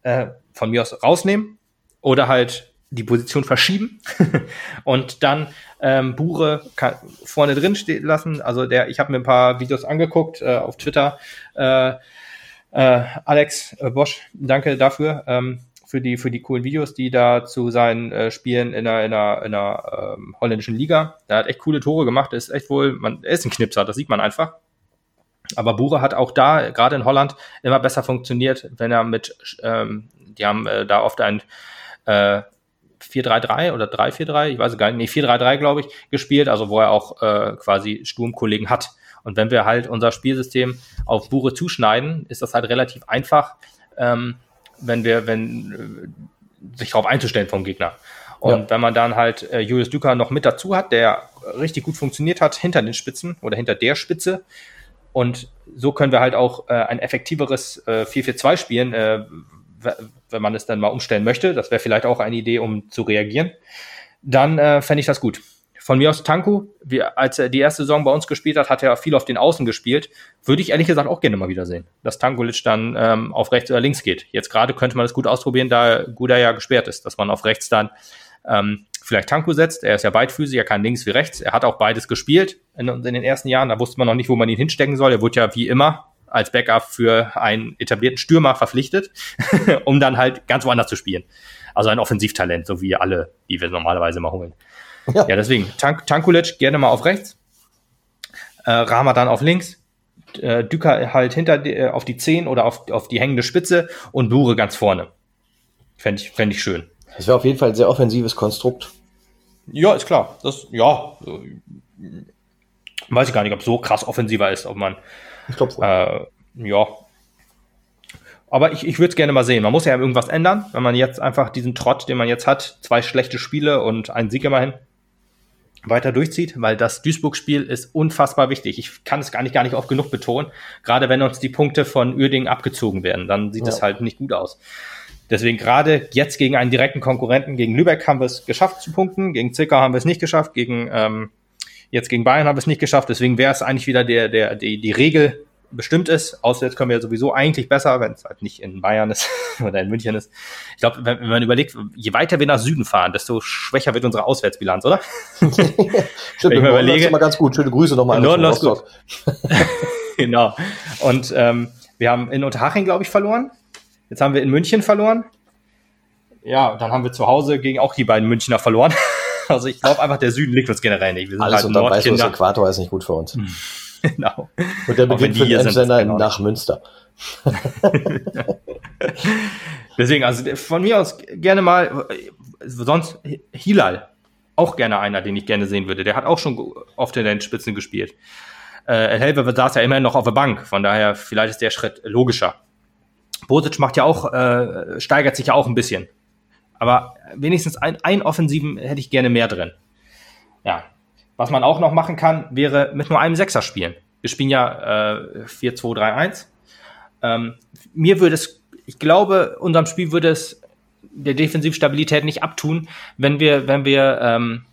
äh, von mir aus rausnehmen oder halt die Position verschieben und dann ähm, Bure kann, vorne drin stehen lassen. Also der, ich habe mir ein paar Videos angeguckt äh, auf Twitter. Äh, äh, Alex äh, Bosch, danke dafür. Ähm, für die, für die coolen Videos, die da zu seinen äh, Spielen in einer, in einer, in einer ähm, holländischen Liga. Der hat echt coole Tore gemacht. ist echt wohl, man, er ist ein Knipser, das sieht man einfach. Aber Bure hat auch da, gerade in Holland, immer besser funktioniert, wenn er mit, ähm, die haben äh, da oft ein äh, 4-3-3 oder 3-4-3, ich weiß gar nicht, nee, 4-3-3, glaube ich, gespielt, also wo er auch äh, quasi Sturmkollegen hat. Und wenn wir halt unser Spielsystem auf Bure zuschneiden, ist das halt relativ einfach, ähm, wenn wir, wenn äh, sich darauf einzustellen vom Gegner. Und ja. wenn man dann halt äh, Julius Düker noch mit dazu hat, der richtig gut funktioniert hat hinter den Spitzen oder hinter der Spitze, und so können wir halt auch äh, ein effektiveres äh, 4-4-2 spielen, äh, wenn man es dann mal umstellen möchte, das wäre vielleicht auch eine Idee, um zu reagieren, dann äh, fände ich das gut. Von mir aus Tanku, wie, als er die erste Saison bei uns gespielt hat, hat er viel auf den Außen gespielt. Würde ich ehrlich gesagt auch gerne mal wieder sehen, dass Tankulic dann ähm, auf rechts oder links geht. Jetzt gerade könnte man das gut ausprobieren, da Guda ja gesperrt ist, dass man auf rechts dann ähm, vielleicht Tanku setzt. Er ist ja beidfüßig, er kann links wie rechts. Er hat auch beides gespielt in, in den ersten Jahren. Da wusste man noch nicht, wo man ihn hinstecken soll. Er wurde ja wie immer als Backup für einen etablierten Stürmer verpflichtet, um dann halt ganz woanders zu spielen. Also ein Offensivtalent, so wie alle, die wir normalerweise mal holen. Ja, ja deswegen, Tank, Tankulic gerne mal auf rechts, äh, Rama dann auf links, äh, Düker halt hinter äh, auf die 10 oder auf, auf die hängende Spitze und Bure ganz vorne. Fände ich, fänd ich schön. Das wäre auf jeden Fall ein sehr offensives Konstrukt. Ja, ist klar. Das, ja, weiß ich gar nicht, ob so krass offensiver ist, ob man ich glaube äh, ja. Aber ich, ich würde es gerne mal sehen. Man muss ja irgendwas ändern, wenn man jetzt einfach diesen Trott, den man jetzt hat, zwei schlechte Spiele und einen Sieg immerhin, weiter durchzieht, weil das Duisburg-Spiel ist unfassbar wichtig. Ich kann es gar nicht, gar nicht oft genug betonen. Gerade wenn uns die Punkte von Uerdingen abgezogen werden, dann sieht es ja. halt nicht gut aus. Deswegen gerade jetzt gegen einen direkten Konkurrenten, gegen Lübeck haben wir es geschafft zu punkten, gegen Zwickau haben wir es nicht geschafft, gegen ähm, Jetzt gegen Bayern haben wir es nicht geschafft, deswegen wäre es eigentlich wieder der, der, die, die Regel, bestimmt ist. Auswärts können wir ja sowieso eigentlich besser, wenn es halt nicht in Bayern ist oder in München ist. Ich glaube, wenn, wenn, man überlegt, je weiter wir nach Süden fahren, desto schwächer wird unsere Auswärtsbilanz, oder? Stimmt, wenn ich mir überlege, immer ganz gut. Schöne Grüße nochmal an Norden Rostock. genau. Und ähm, wir haben in Unterhaching, glaube ich, verloren. Jetzt haben wir in München verloren. Ja, dann haben wir zu Hause gegen auch die beiden Münchner verloren. Also ich glaube einfach, der Süden liegt uns generell nicht. Wir sind Alles halt unter Weißwurst Äquator ist nicht gut für uns. genau. Und der beginnt für den Sender genau. nach Münster. Deswegen, also von mir aus gerne mal, sonst Hilal, auch gerne einer, den ich gerne sehen würde. Der hat auch schon oft in den Spitzen gespielt. Äh, El Helve saß ja immerhin noch auf der Bank, von daher vielleicht ist der Schritt logischer. Bosic macht ja auch, äh, steigert sich ja auch ein bisschen. Aber wenigstens ein, ein Offensiven hätte ich gerne mehr drin. Ja. Was man auch noch machen kann, wäre mit nur einem Sechser spielen. Wir spielen ja äh, 4-2-3-1. Ähm, mir würde es, ich glaube, unserem Spiel würde es der Defensivstabilität nicht abtun, wenn wir, wenn wir ähm,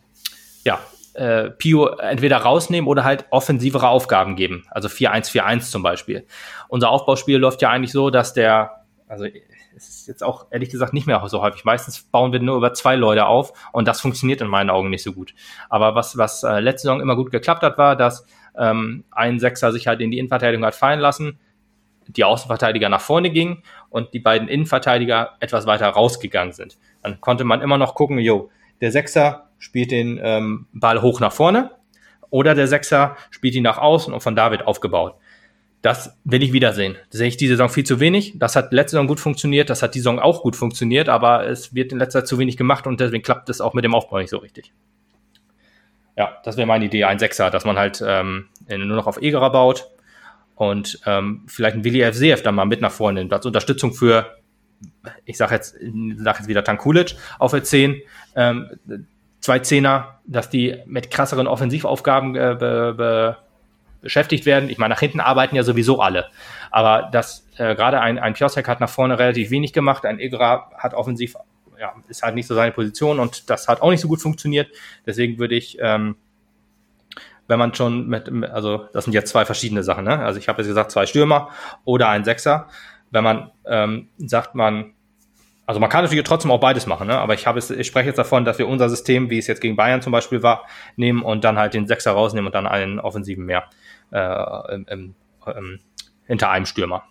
ja, äh, Pio entweder rausnehmen oder halt offensivere Aufgaben geben. Also 4-1-4-1 zum Beispiel. Unser Aufbauspiel läuft ja eigentlich so, dass der, also es ist jetzt auch ehrlich gesagt nicht mehr so häufig. Meistens bauen wir nur über zwei Leute auf und das funktioniert in meinen Augen nicht so gut. Aber was, was äh, letzte Saison immer gut geklappt hat, war, dass ähm, ein Sechser sich halt in die Innenverteidigung hat fallen lassen, die Außenverteidiger nach vorne gingen und die beiden Innenverteidiger etwas weiter rausgegangen sind. Dann konnte man immer noch gucken, jo, der Sechser spielt den ähm, Ball hoch nach vorne oder der Sechser spielt ihn nach außen und von da wird aufgebaut. Das will ich wiedersehen. Das sehe ich diese Saison viel zu wenig. Das hat letzte Saison gut funktioniert, das hat die Saison auch gut funktioniert, aber es wird in letzter Zeit zu wenig gemacht und deswegen klappt es auch mit dem Aufbau nicht so richtig. Ja, das wäre meine Idee, ein Sechser, dass man halt ähm, nur noch auf Egerer baut und ähm, vielleicht ein Willi FCF dann mal mit nach vorne nimmt, als Unterstützung für, ich sage jetzt, sag jetzt wieder Tankulic auf der 10, ähm, zwei Zehner, dass die mit krasseren Offensivaufgaben äh, be, be, beschäftigt werden. Ich meine, nach hinten arbeiten ja sowieso alle. Aber das, äh, gerade ein, ein Piosek hat nach vorne relativ wenig gemacht, ein Igra hat offensiv, ja, ist halt nicht so seine Position und das hat auch nicht so gut funktioniert. Deswegen würde ich, ähm, wenn man schon mit, also das sind jetzt zwei verschiedene Sachen, ne? Also ich habe jetzt gesagt, zwei Stürmer oder ein Sechser. Wenn man ähm, sagt, man also man kann natürlich trotzdem auch beides machen, ne? aber ich habe es, ich spreche jetzt davon, dass wir unser System, wie es jetzt gegen Bayern zum Beispiel war, nehmen und dann halt den Sechser rausnehmen und dann einen Offensiven mehr äh, im, im, im, hinter einem Stürmer.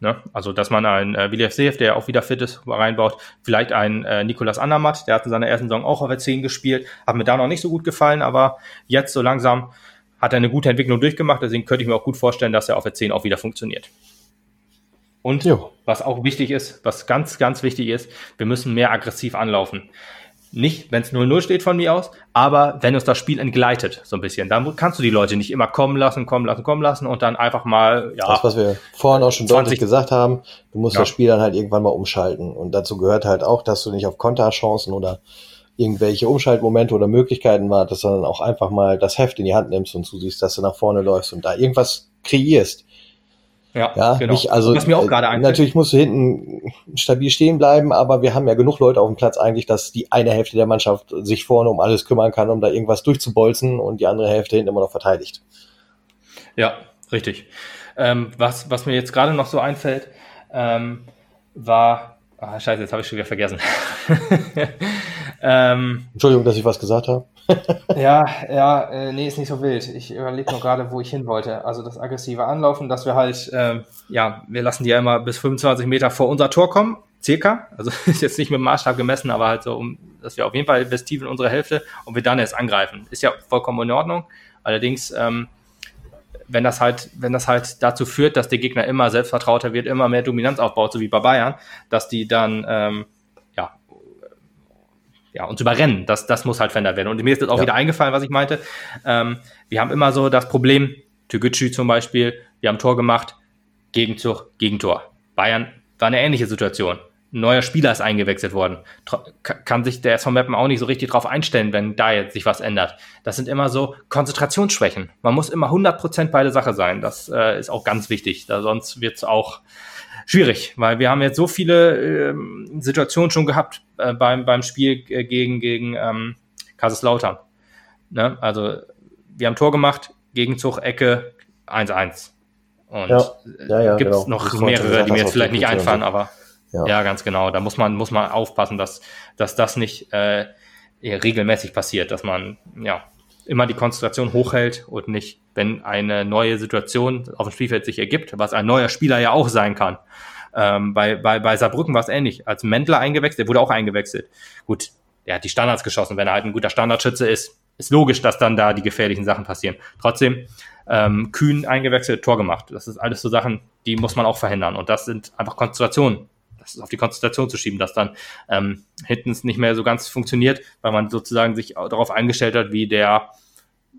Ne? Also, dass man einen äh, William Seef, der auch wieder fit ist, reinbaut. Vielleicht einen äh, Nikolas Andermatt, der hat in seiner ersten Saison auch auf der 10 gespielt. Hat mir da noch nicht so gut gefallen, aber jetzt so langsam hat er eine gute Entwicklung durchgemacht. Deswegen könnte ich mir auch gut vorstellen, dass er auf der 10 auch wieder funktioniert. Und jo. was auch wichtig ist, was ganz, ganz wichtig ist, wir müssen mehr aggressiv anlaufen. Nicht, wenn es 0-0 steht von mir aus, aber wenn uns das Spiel entgleitet, so ein bisschen, dann kannst du die Leute nicht immer kommen lassen, kommen lassen, kommen lassen und dann einfach mal, ja. Das, was wir vorhin auch schon 20, deutlich gesagt haben, du musst ja. das Spiel dann halt irgendwann mal umschalten. Und dazu gehört halt auch, dass du nicht auf Konterchancen oder irgendwelche Umschaltmomente oder Möglichkeiten wartest, sondern auch einfach mal das Heft in die Hand nimmst und zusiehst, dass du nach vorne läufst und da irgendwas kreierst. Ja, ja genau. Nicht, also, Was mir auch gerade einfällt. Natürlich musst du hinten stabil stehen bleiben, aber wir haben ja genug Leute auf dem Platz eigentlich, dass die eine Hälfte der Mannschaft sich vorne um alles kümmern kann, um da irgendwas durchzubolzen und die andere Hälfte hinten immer noch verteidigt. Ja, richtig. Ähm, was, was mir jetzt gerade noch so einfällt, ähm, war, ah, scheiße, jetzt habe ich schon wieder vergessen. ähm, Entschuldigung, dass ich was gesagt habe. Ja, ja, äh, nee, ist nicht so wild. Ich überlege nur gerade, wo ich hin wollte. Also das aggressive Anlaufen, dass wir halt, äh, ja, wir lassen die ja immer bis 25 Meter vor unser Tor kommen, circa. Also ist jetzt nicht mit dem Maßstab gemessen, aber halt so, um, dass wir auf jeden Fall tief in unsere Hälfte und wir dann erst angreifen. Ist ja vollkommen in Ordnung. Allerdings, ähm, wenn das halt, wenn das halt dazu führt, dass der Gegner immer selbstvertrauter wird, immer mehr Dominanz aufbaut, so wie bei Bayern, dass die dann ähm, ja, uns überrennen. Das, das muss halt verändert werden. Und mir ist jetzt auch ja. wieder eingefallen, was ich meinte. Ähm, wir haben immer so das Problem, Türkgücü zum Beispiel, wir haben Tor gemacht, Gegenzug, Gegentor. Bayern war eine ähnliche Situation. Ein neuer Spieler ist eingewechselt worden. Kann sich der SV Meppen auch nicht so richtig drauf einstellen, wenn da jetzt sich was ändert. Das sind immer so Konzentrationsschwächen. Man muss immer 100% bei der Sache sein. Das äh, ist auch ganz wichtig. Da sonst wird's auch schwierig, weil wir haben jetzt so viele äh, Situationen schon gehabt äh, beim, beim Spiel äh, gegen, gegen ähm, Kaiserslautern. Ne? Also wir haben Tor gemacht, Gegenzug, Ecke 1-1. Und Ja, ja, ja, gibt es genau. noch mehrere, die mir jetzt vielleicht nicht einfallen, aber Ja. ganz genau. Da muss man, muss man aufpassen, dass, dass das nicht äh, regelmäßig passiert, dass man ja immer die Konzentration hochhält und nicht, wenn eine neue Situation auf dem Spielfeld sich ergibt, was ein neuer Spieler ja auch sein kann. Ähm, bei, bei, bei Saarbrücken war es ähnlich. Als Mendler eingewechselt, der wurde auch eingewechselt. Gut, der hat die Standards geschossen. Wenn er halt ein guter Standardschütze ist, ist logisch, dass dann da die gefährlichen Sachen passieren. Trotzdem, ähm, Kühn eingewechselt, Tor gemacht. Das ist alles so Sachen, die muss man auch verhindern. Und das sind einfach Konzentrationen. Das ist auf die Konzentration zu schieben, dass dann ähm, hinten es nicht mehr so ganz funktioniert, weil man sozusagen sich darauf eingestellt hat, wie der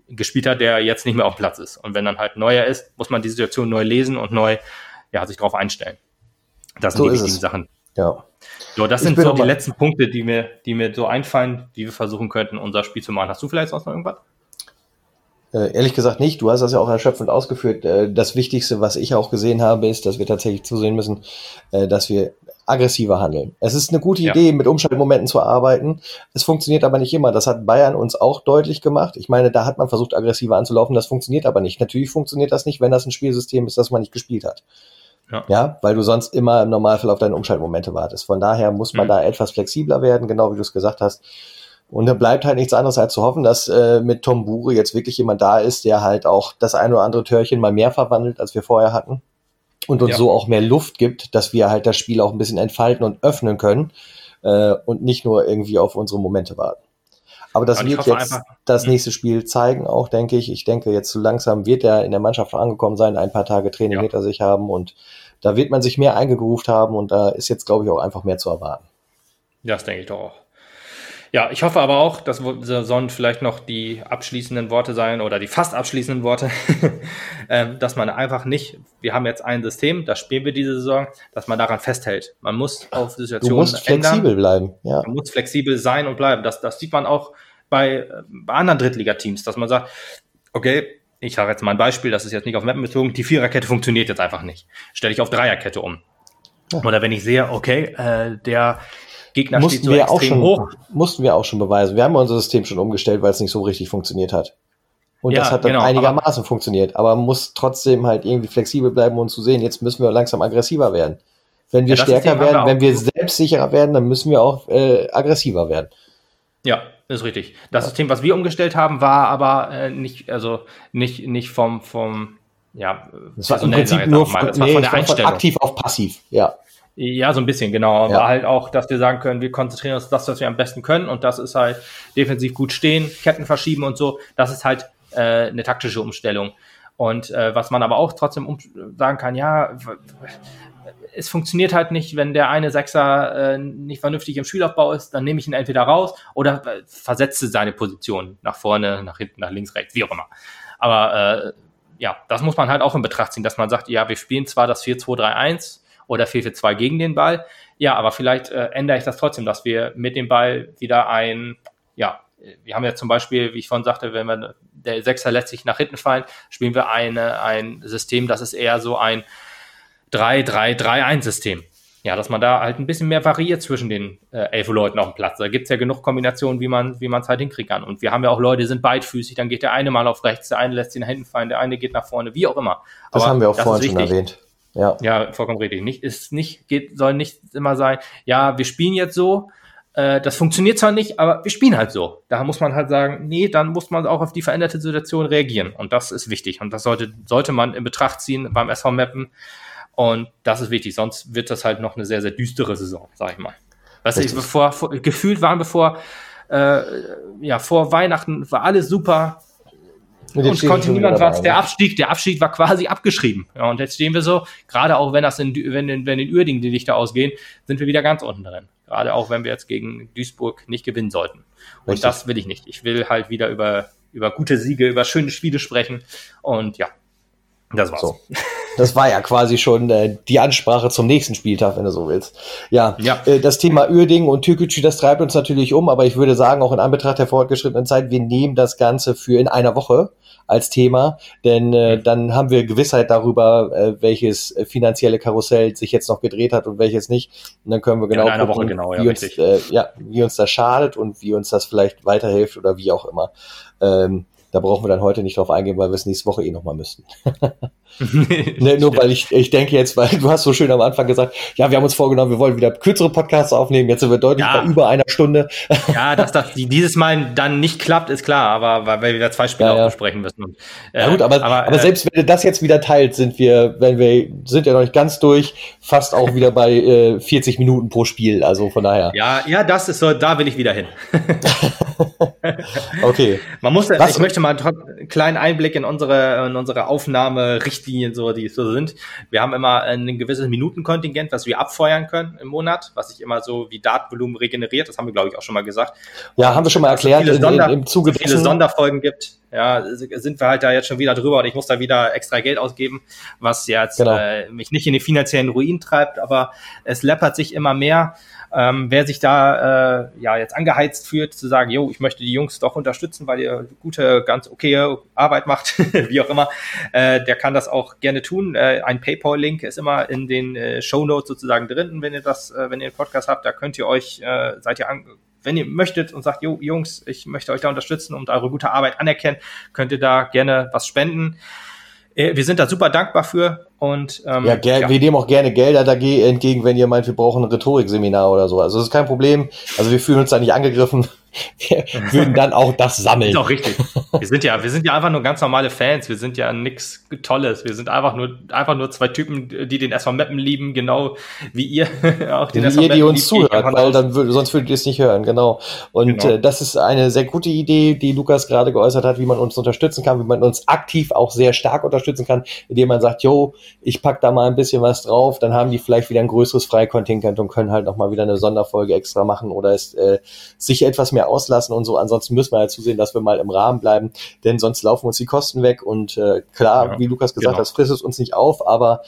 gespielt hat, der jetzt nicht mehr auf dem Platz ist. Und wenn dann halt neuer ist, muss man die Situation neu lesen und neu ja, sich darauf einstellen. Das sind So die ist wichtigen es. Sachen. Ja. So, das Ich sind so die letzten Punkte, die mir, die mir so einfallen, wie wir versuchen könnten, unser Spiel zu machen. Hast du vielleicht sonst noch irgendwas? Äh, ehrlich gesagt nicht. Du hast das ja auch erschöpfend ausgeführt. Äh, das Wichtigste, was ich auch gesehen habe, ist, dass wir tatsächlich zusehen müssen, äh, dass wir aggressiver handeln. Es ist eine gute Ja. Idee, mit Umschaltmomenten zu arbeiten. Es funktioniert aber nicht immer. Das hat Bayern uns auch deutlich gemacht. Ich meine, da hat man versucht, aggressiver anzulaufen. Das funktioniert aber nicht. Natürlich funktioniert das nicht, wenn das ein Spielsystem ist, das man nicht gespielt hat. Ja. Ja, weil du sonst immer im Normalfall auf deine Umschaltmomente wartest. Von daher muss man Mhm. da etwas flexibler werden, genau wie du es gesagt hast. Und dann bleibt halt nichts anderes als zu hoffen, dass äh, mit Tom Bure jetzt wirklich jemand da ist, der halt auch das ein oder andere Törchen mal mehr verwandelt, als wir vorher hatten. Und uns Ja. so auch mehr Luft gibt, dass wir halt das Spiel auch ein bisschen entfalten und öffnen können äh, und nicht nur irgendwie auf unsere Momente warten. Aber das ich wird jetzt einfach- das Mhm. nächste Spiel zeigen, auch denke ich. Ich denke, jetzt so langsam wird er in der Mannschaft angekommen sein, ein paar Tage Training Ja. hinter sich haben und da wird man sich mehr eingegroovt haben und da ist jetzt, glaube ich, auch einfach mehr zu erwarten. Das denke ich doch auch. Ja, ich hoffe aber auch, dass sollen vielleicht noch die abschließenden Worte sein oder die fast abschließenden Worte, ähm, dass man einfach nicht, wir haben jetzt ein System, das spielen wir diese Saison, dass man daran festhält. Man muss auf Du Situationen musst flexibel bleiben, ja. Man muss flexibel sein und bleiben. Das, das sieht man auch bei, äh, bei anderen Drittligateams, dass man sagt, okay, ich sage jetzt mal ein Beispiel, das ist jetzt nicht auf Mappen bezogen, die Viererkette funktioniert jetzt einfach nicht. Stelle ich auf Dreierkette um. Ja. Oder wenn ich sehe, okay, äh, der Gegner steht Mussten so wir, auch schon, hoch. mussten wir auch schon beweisen. Wir haben unser System schon umgestellt, weil es nicht so richtig funktioniert hat. Und Ja, das hat dann genau, einigermaßen funktioniert. Aber man muss trotzdem halt irgendwie flexibel bleiben und zu sehen, jetzt müssen wir langsam aggressiver werden. Wenn wir Ja, stärker werden, wenn wir selbstsicherer werden, dann müssen wir auch äh, aggressiver werden. Ja, ist richtig. Das System, was wir umgestellt haben, war aber äh, nicht, also nicht, nicht vom, vom, ja, Das war im Prinzip nur von, das war nee, von der war von Einstellung. aktiv auf passiv. Ja, Ja, so ein bisschen, genau. Ja. Aber halt auch, dass wir sagen können, wir konzentrieren uns auf das, was wir am besten können. Und das ist halt defensiv gut stehen, Ketten verschieben und so. Das ist halt äh, eine taktische Umstellung. Und äh, was man aber auch trotzdem um sagen kann, ja, es funktioniert halt nicht, wenn der eine Sechser äh, nicht vernünftig im Spielaufbau ist, dann nehme ich ihn entweder raus oder äh, versetze seine Position nach vorne, nach hinten, nach links, rechts, wie auch immer. Aber äh, ja, das muss man halt auch in Betracht ziehen, dass man sagt, ja, wir spielen zwar das 4-2-3-1 oder 4-4-2 gegen den Ball, ja, aber vielleicht äh, ändere ich das trotzdem, dass wir mit dem Ball wieder ein, ja, wir haben ja zum Beispiel, wie ich vorhin sagte, wenn wir der Sechser lässt sich nach hinten fallen, spielen wir eine, ein System, das ist eher so ein 3-3-3-1-System. Ja, dass man da halt ein bisschen mehr variiert zwischen den äh, elf Leuten auf dem Platz. Da gibt's ja genug Kombinationen, wie man wie es halt hinkriegen kann. Und wir haben ja auch Leute, die sind beidfüßig, dann geht der eine mal auf rechts, der eine lässt sich nach hinten fallen, der eine geht nach vorne, wie auch immer. das Aber haben wir auch vorhin schon erwähnt. Ja, Ja, vollkommen richtig. Nicht, ist nicht, geht, soll nicht immer sein, ja, wir spielen jetzt so, äh, das funktioniert zwar nicht, aber wir spielen halt so. Da muss man halt sagen, nee, dann muss man auch auf die veränderte Situation reagieren. Und das ist wichtig. Und das sollte, sollte man in Betracht ziehen beim SV Mappen. Und das ist wichtig, sonst wird das halt noch eine sehr, sehr düstere Saison, sag ich mal. Du, Richtig. bevor, vor, gefühlt waren bevor, äh, ja, vor Weihnachten war alles super, Und wir konnte niemand was. Der ne? Abstieg, der Abstieg war quasi abgeschrieben. Ja, und jetzt stehen wir so, gerade auch wenn das in, wenn, in- wenn in Uerdingen die Lichter ausgehen, sind wir wieder ganz unten drin. Gerade auch wenn wir jetzt gegen Duisburg nicht gewinnen sollten. Und Richtig. das will ich nicht. Ich will halt wieder über, über gute Siege, über schöne Spiele sprechen. Und ja, das war's. So. Das war ja quasi schon äh, die Ansprache zum nächsten Spieltag, wenn du so willst. Ja, Ja. Äh, das Thema Uerdingen und Türkgücü, das treibt uns natürlich um, aber ich würde sagen, auch in Anbetracht der fortgeschrittenen Zeit, wir nehmen das Ganze für in einer Woche als Thema, denn äh, dann haben wir Gewissheit darüber, äh, welches finanzielle Karussell sich jetzt noch gedreht hat und welches nicht. Und dann können wir genau in einer gucken, Woche genau, ja, wie, uns, äh, ja, wie uns das schadet und wie uns das vielleicht weiterhilft oder wie auch immer. Ähm, Da brauchen wir dann heute nicht drauf eingehen, weil wir es nächste Woche eh nochmal müssten. ne, nur weil ich, ich denke jetzt, weil du hast so schön am Anfang gesagt, ja, wir haben uns vorgenommen, wir wollen wieder kürzere Podcasts aufnehmen. Jetzt sind wir deutlich ja. bei über einer Stunde. ja, dass das dieses Mal dann nicht klappt, ist klar, aber weil wir wieder zwei Spiele ja, ja. auch besprechen müssen. Und, äh, ja gut, aber, aber, aber äh, selbst wenn ihr das jetzt wieder teilt, sind wir, wenn wir, sind ja noch nicht ganz durch, fast auch wieder bei äh, 40 Minuten pro Spiel. Also von daher. Ja, ja, das ist so, da will ich wieder hin. okay. Man muss, Was? ich möchte mal einen kleinen Einblick in unsere, in unsere Aufnahmerichtlinien, so, die so sind. Wir haben immer ein gewisses Minutenkontingent, was wir abfeuern können im Monat, was sich immer so wie Datenvolumen regeneriert. Das haben wir, glaube ich, auch schon mal gesagt. Ja, haben wir schon mal erklärt in, Sonder, in, im Zuge so viele Sonderfolgen gibt. Ja, sind wir halt da jetzt schon wieder drüber und ich muss da wieder extra Geld ausgeben, was jetzt genau. äh, mich nicht in den finanziellen Ruin treibt, aber es läppert sich immer mehr. Ähm, wer sich da äh, ja jetzt angeheizt fühlt, zu sagen, jo, ich möchte die Jungs doch unterstützen, weil ihr gute, ganz okay Arbeit macht, wie auch immer, äh, der kann das auch gerne tun. Äh, ein PayPal-Link ist immer in den äh, Show Notes sozusagen drin, wenn ihr das, äh, wenn ihr einen Podcast habt, da könnt ihr euch, äh, seid ihr an, wenn ihr möchtet und sagt, jo, Jungs, ich möchte euch da unterstützen und eure gute Arbeit anerkennen, könnt ihr da gerne was spenden. Äh, wir sind da super dankbar für und ähm, ja, ja, wir nehmen auch gerne Gelder dagegen entgegen, wenn ihr meint, wir brauchen ein Rhetorikseminar oder so. Also das ist kein Problem. Also wir fühlen uns da nicht angegriffen. Wir würden dann auch das sammeln. Ist auch richtig. Wir sind ja, wir sind ja einfach nur ganz normale Fans. Wir sind ja nix Tolles. Wir sind einfach nur, einfach nur zwei Typen, die den SV Mappen lieben, genau wie ihr auch den wie SV ihr, die uns zuhört, weil dann würde, sonst würdet ihr es nicht hören, genau. Und genau. Äh, das ist eine sehr gute Idee, die Lukas gerade geäußert hat, wie man uns unterstützen kann, wie man uns aktiv auch sehr stark unterstützen kann, indem man sagt, yo, ich pack da mal ein bisschen was drauf, dann haben die vielleicht wieder ein größeres Freikontingent und können halt noch mal wieder eine Sonderfolge extra machen oder es, äh, sich etwas mehr auslassen und so. Ansonsten müssen wir halt zusehen, dass wir mal im Rahmen bleiben, denn sonst laufen uns die Kosten weg und äh, klar, ja, wie Lukas gesagt genau. hat, frisst es uns nicht auf, aber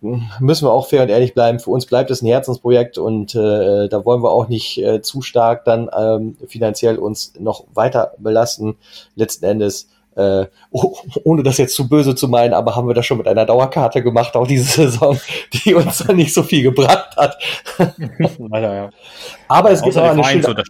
hm, müssen wir auch fair und ehrlich bleiben. Für uns bleibt es ein Herzensprojekt und äh, da wollen wir auch nicht äh, zu stark dann ähm, finanziell uns noch weiter belasten. Letzten Endes äh, oh, ohne das jetzt zu böse zu meinen, aber haben wir das schon mit einer Dauerkarte gemacht, auch diese Saison, die uns dann nicht so viel gebracht hat. Leider, ja. Aber es gibt auch eine schöne,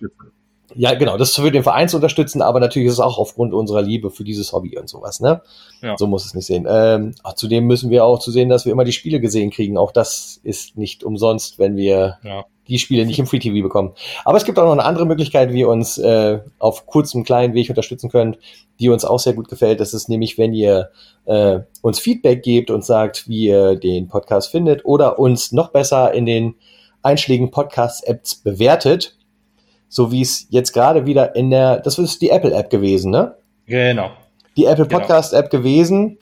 ja, genau, das für den Verein zu unterstützen, aber natürlich ist es auch aufgrund unserer Liebe für dieses Hobby und sowas, ne? Ja. So muss es nicht sehen. Ähm, zudem müssen wir auch zu sehen, dass wir immer die Spiele gesehen kriegen. Auch das ist nicht umsonst, wenn wir ja. die Spiele nicht im Free TV bekommen. Aber es gibt auch noch eine andere Möglichkeit, wie ihr uns äh, auf kurzem kleinen Weg unterstützen könnt, die uns auch sehr gut gefällt. Das ist nämlich, wenn ihr äh, uns Feedback gebt und sagt, wie ihr den Podcast findet oder uns noch besser in den einschlägigen Podcast-Apps bewertet so wie es jetzt gerade wieder in der, das ist die Apple-App gewesen, ne? Genau. Die Apple genau. Podcast-App gewesen.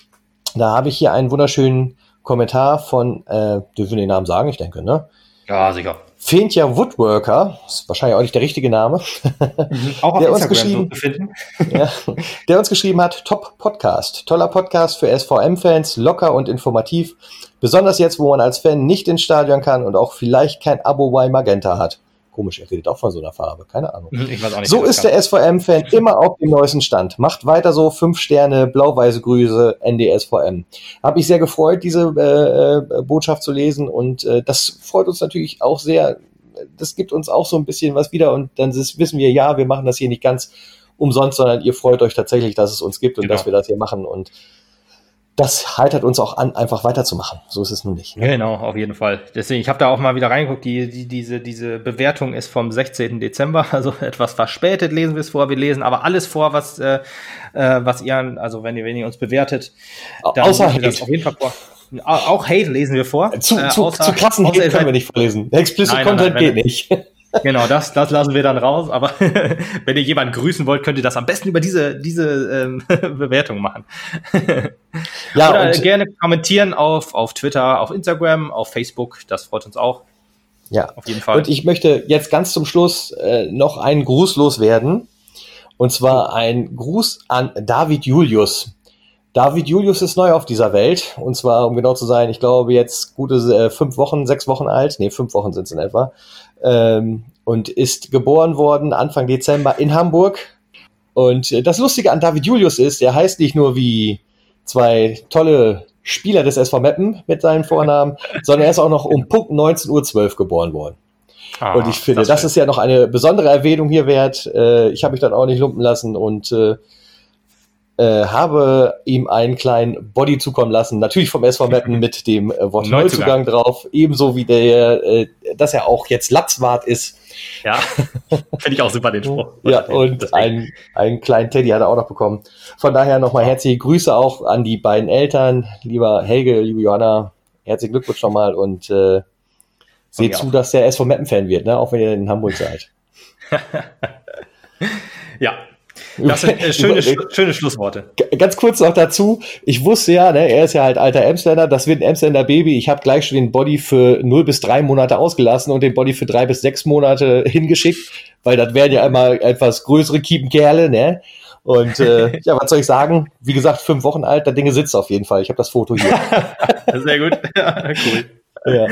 Da habe ich hier einen wunderschönen Kommentar von, äh, dürfen wir den Namen sagen, ich denke, ne? Ja, sicher. Fintja Woodworker, ist wahrscheinlich auch nicht der richtige Name, mhm, auch auf der uns geschrieben, ja, der uns geschrieben hat, Top Podcast, toller Podcast für SVM-Fans, locker und informativ, besonders jetzt, wo man als Fan nicht ins Stadion kann und auch vielleicht kein Abo bei Magenta hat. Komisch, er redet auch von so einer Farbe, keine Ahnung. Hm, nicht, so ist der SVM-Fan immer auf dem neuesten Stand. Macht weiter so, fünf Sterne, blau-weiße Grüße, NDSVM. Habe ich sehr gefreut, diese äh, äh, Botschaft zu lesen und äh, das freut uns natürlich auch sehr. Das gibt uns auch so ein bisschen was wieder und dann wissen wir, ja, wir machen das hier nicht ganz umsonst, sondern ihr freut euch tatsächlich, dass es uns gibt und genau. dass wir das hier machen und das heitert uns auch an, einfach weiterzumachen. So ist es nun nicht. Ne? Genau, auf jeden Fall. Deswegen, ich habe da auch mal wieder reingeguckt, die, die, diese, diese Bewertung ist vom 16. Dezember, also etwas verspätet lesen wir es vor. Wir lesen aber alles vor, was, äh, äh was ihr, also wenn ihr, wenn ihr uns bewertet, dann Außer Hate. das auf jeden Fall vor. Auch Hate lesen wir vor. Zu, äh, zu, außer, zu krassen Hate können wir nicht vorlesen. Explicit nein, Content nein, nein, geht nicht. Genau, das, das lassen wir dann raus. Aber wenn ihr jemanden grüßen wollt, könnt ihr das am besten über diese, diese ähm, Bewertung machen. ja, Oder gerne kommentieren auf, auf Twitter, auf Instagram, auf Facebook. Das freut uns auch. Ja, auf jeden Fall. Und ich möchte jetzt ganz zum Schluss äh, noch einen Gruß loswerden. Und zwar ein Gruß an David Julius. David Julius ist neu auf dieser Welt. Und zwar, um genau zu sein, ich glaube jetzt gute äh, fünf Wochen, sechs Wochen alt. Nee, fünf Wochen sind es in etwa ähm, und ist geboren worden Anfang Dezember in Hamburg. Und äh, das Lustige an David Julius ist, er heißt nicht nur wie zwei tolle Spieler des SV Meppen mit seinen Vornamen, sondern er ist auch noch um Punkt 19.12 Uhr geboren worden. Ah, und ich finde, das, das ist ja noch eine besondere Erwähnung hier wert. Äh, ich habe mich dann auch nicht lumpen lassen und äh, äh, habe ihm einen kleinen Body zukommen lassen, natürlich vom SV Meppen mit dem äh, Wort Neuzugang drauf, ebenso wie der, äh, dass er auch jetzt Latzwart ist. Ja, finde ich auch super, den Spruch. ja, und einen, einen kleinen Teddy hat er auch noch bekommen. Von daher nochmal herzliche Grüße auch an die beiden Eltern, lieber Helge, liebe Johanna, herzlichen Glückwunsch nochmal und äh, seht zu, dass der SV Meppen-Fan wird, ne? auch wenn ihr in Hamburg seid. ja, das sind äh, schöne, schöne Schlussworte. Ganz kurz noch dazu. Ich wusste ja, ne, er ist ja halt alter Emsländer, das wird ein Emsländer Baby. Ich habe gleich schon den Body für 0 bis 3 Monate ausgelassen und den Body für 3 bis 6 Monate hingeschickt, weil das wären ja immer etwas größere Kiepenkerle, ne? Und äh, ja, was soll ich sagen? Wie gesagt, fünf Wochen alt, der Dinge sitzt auf jeden Fall. Ich habe das Foto hier. Sehr gut. cool. Ja.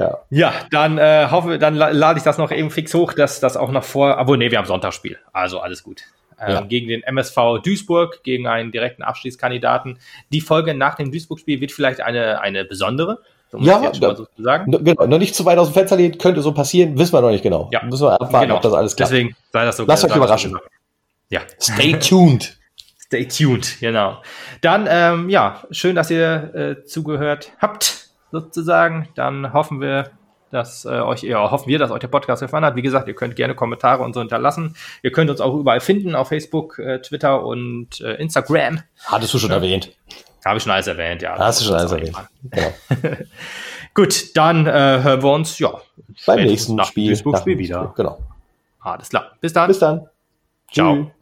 Ja. ja, dann äh, hoffe, dann lade ich das noch eben fix hoch, dass das auch noch vor. Aber nee, wir haben Sonntagsspiel. Also alles gut. Ähm, ja. Gegen den MSV Duisburg, gegen einen direkten Abschließkandidaten. Die Folge nach dem Duisburg-Spiel wird vielleicht eine, eine besondere. So ja, da, so sagen. genau, noch nicht zu weit aus dem Fenster lehnen, könnte so passieren, wissen wir noch nicht genau. Ja. Müssen wir abwarten, genau. ob das alles klappt. Deswegen sei das so. Lasst euch überraschen. Ja. Stay tuned. Stay tuned, genau. Dann, ähm, ja, schön, dass ihr äh, zugehört habt sozusagen. Dann hoffen wir, dass äh, euch, ja, hoffen wir, dass euch der Podcast gefallen hat. Wie gesagt, ihr könnt gerne Kommentare und so hinterlassen. Ihr könnt uns auch überall finden, auf Facebook, äh, Twitter und äh, Instagram. Hattest du schon ja. erwähnt. Habe ich schon alles erwähnt, ja. Hast du schon alles erwähnt. Genau. Gut, dann äh, hören wir uns, ja, beim nächsten nach Spiel. Spiel wieder. Genau. Alles klar. Bis dann. Bis dann. Ciao. Tschüss.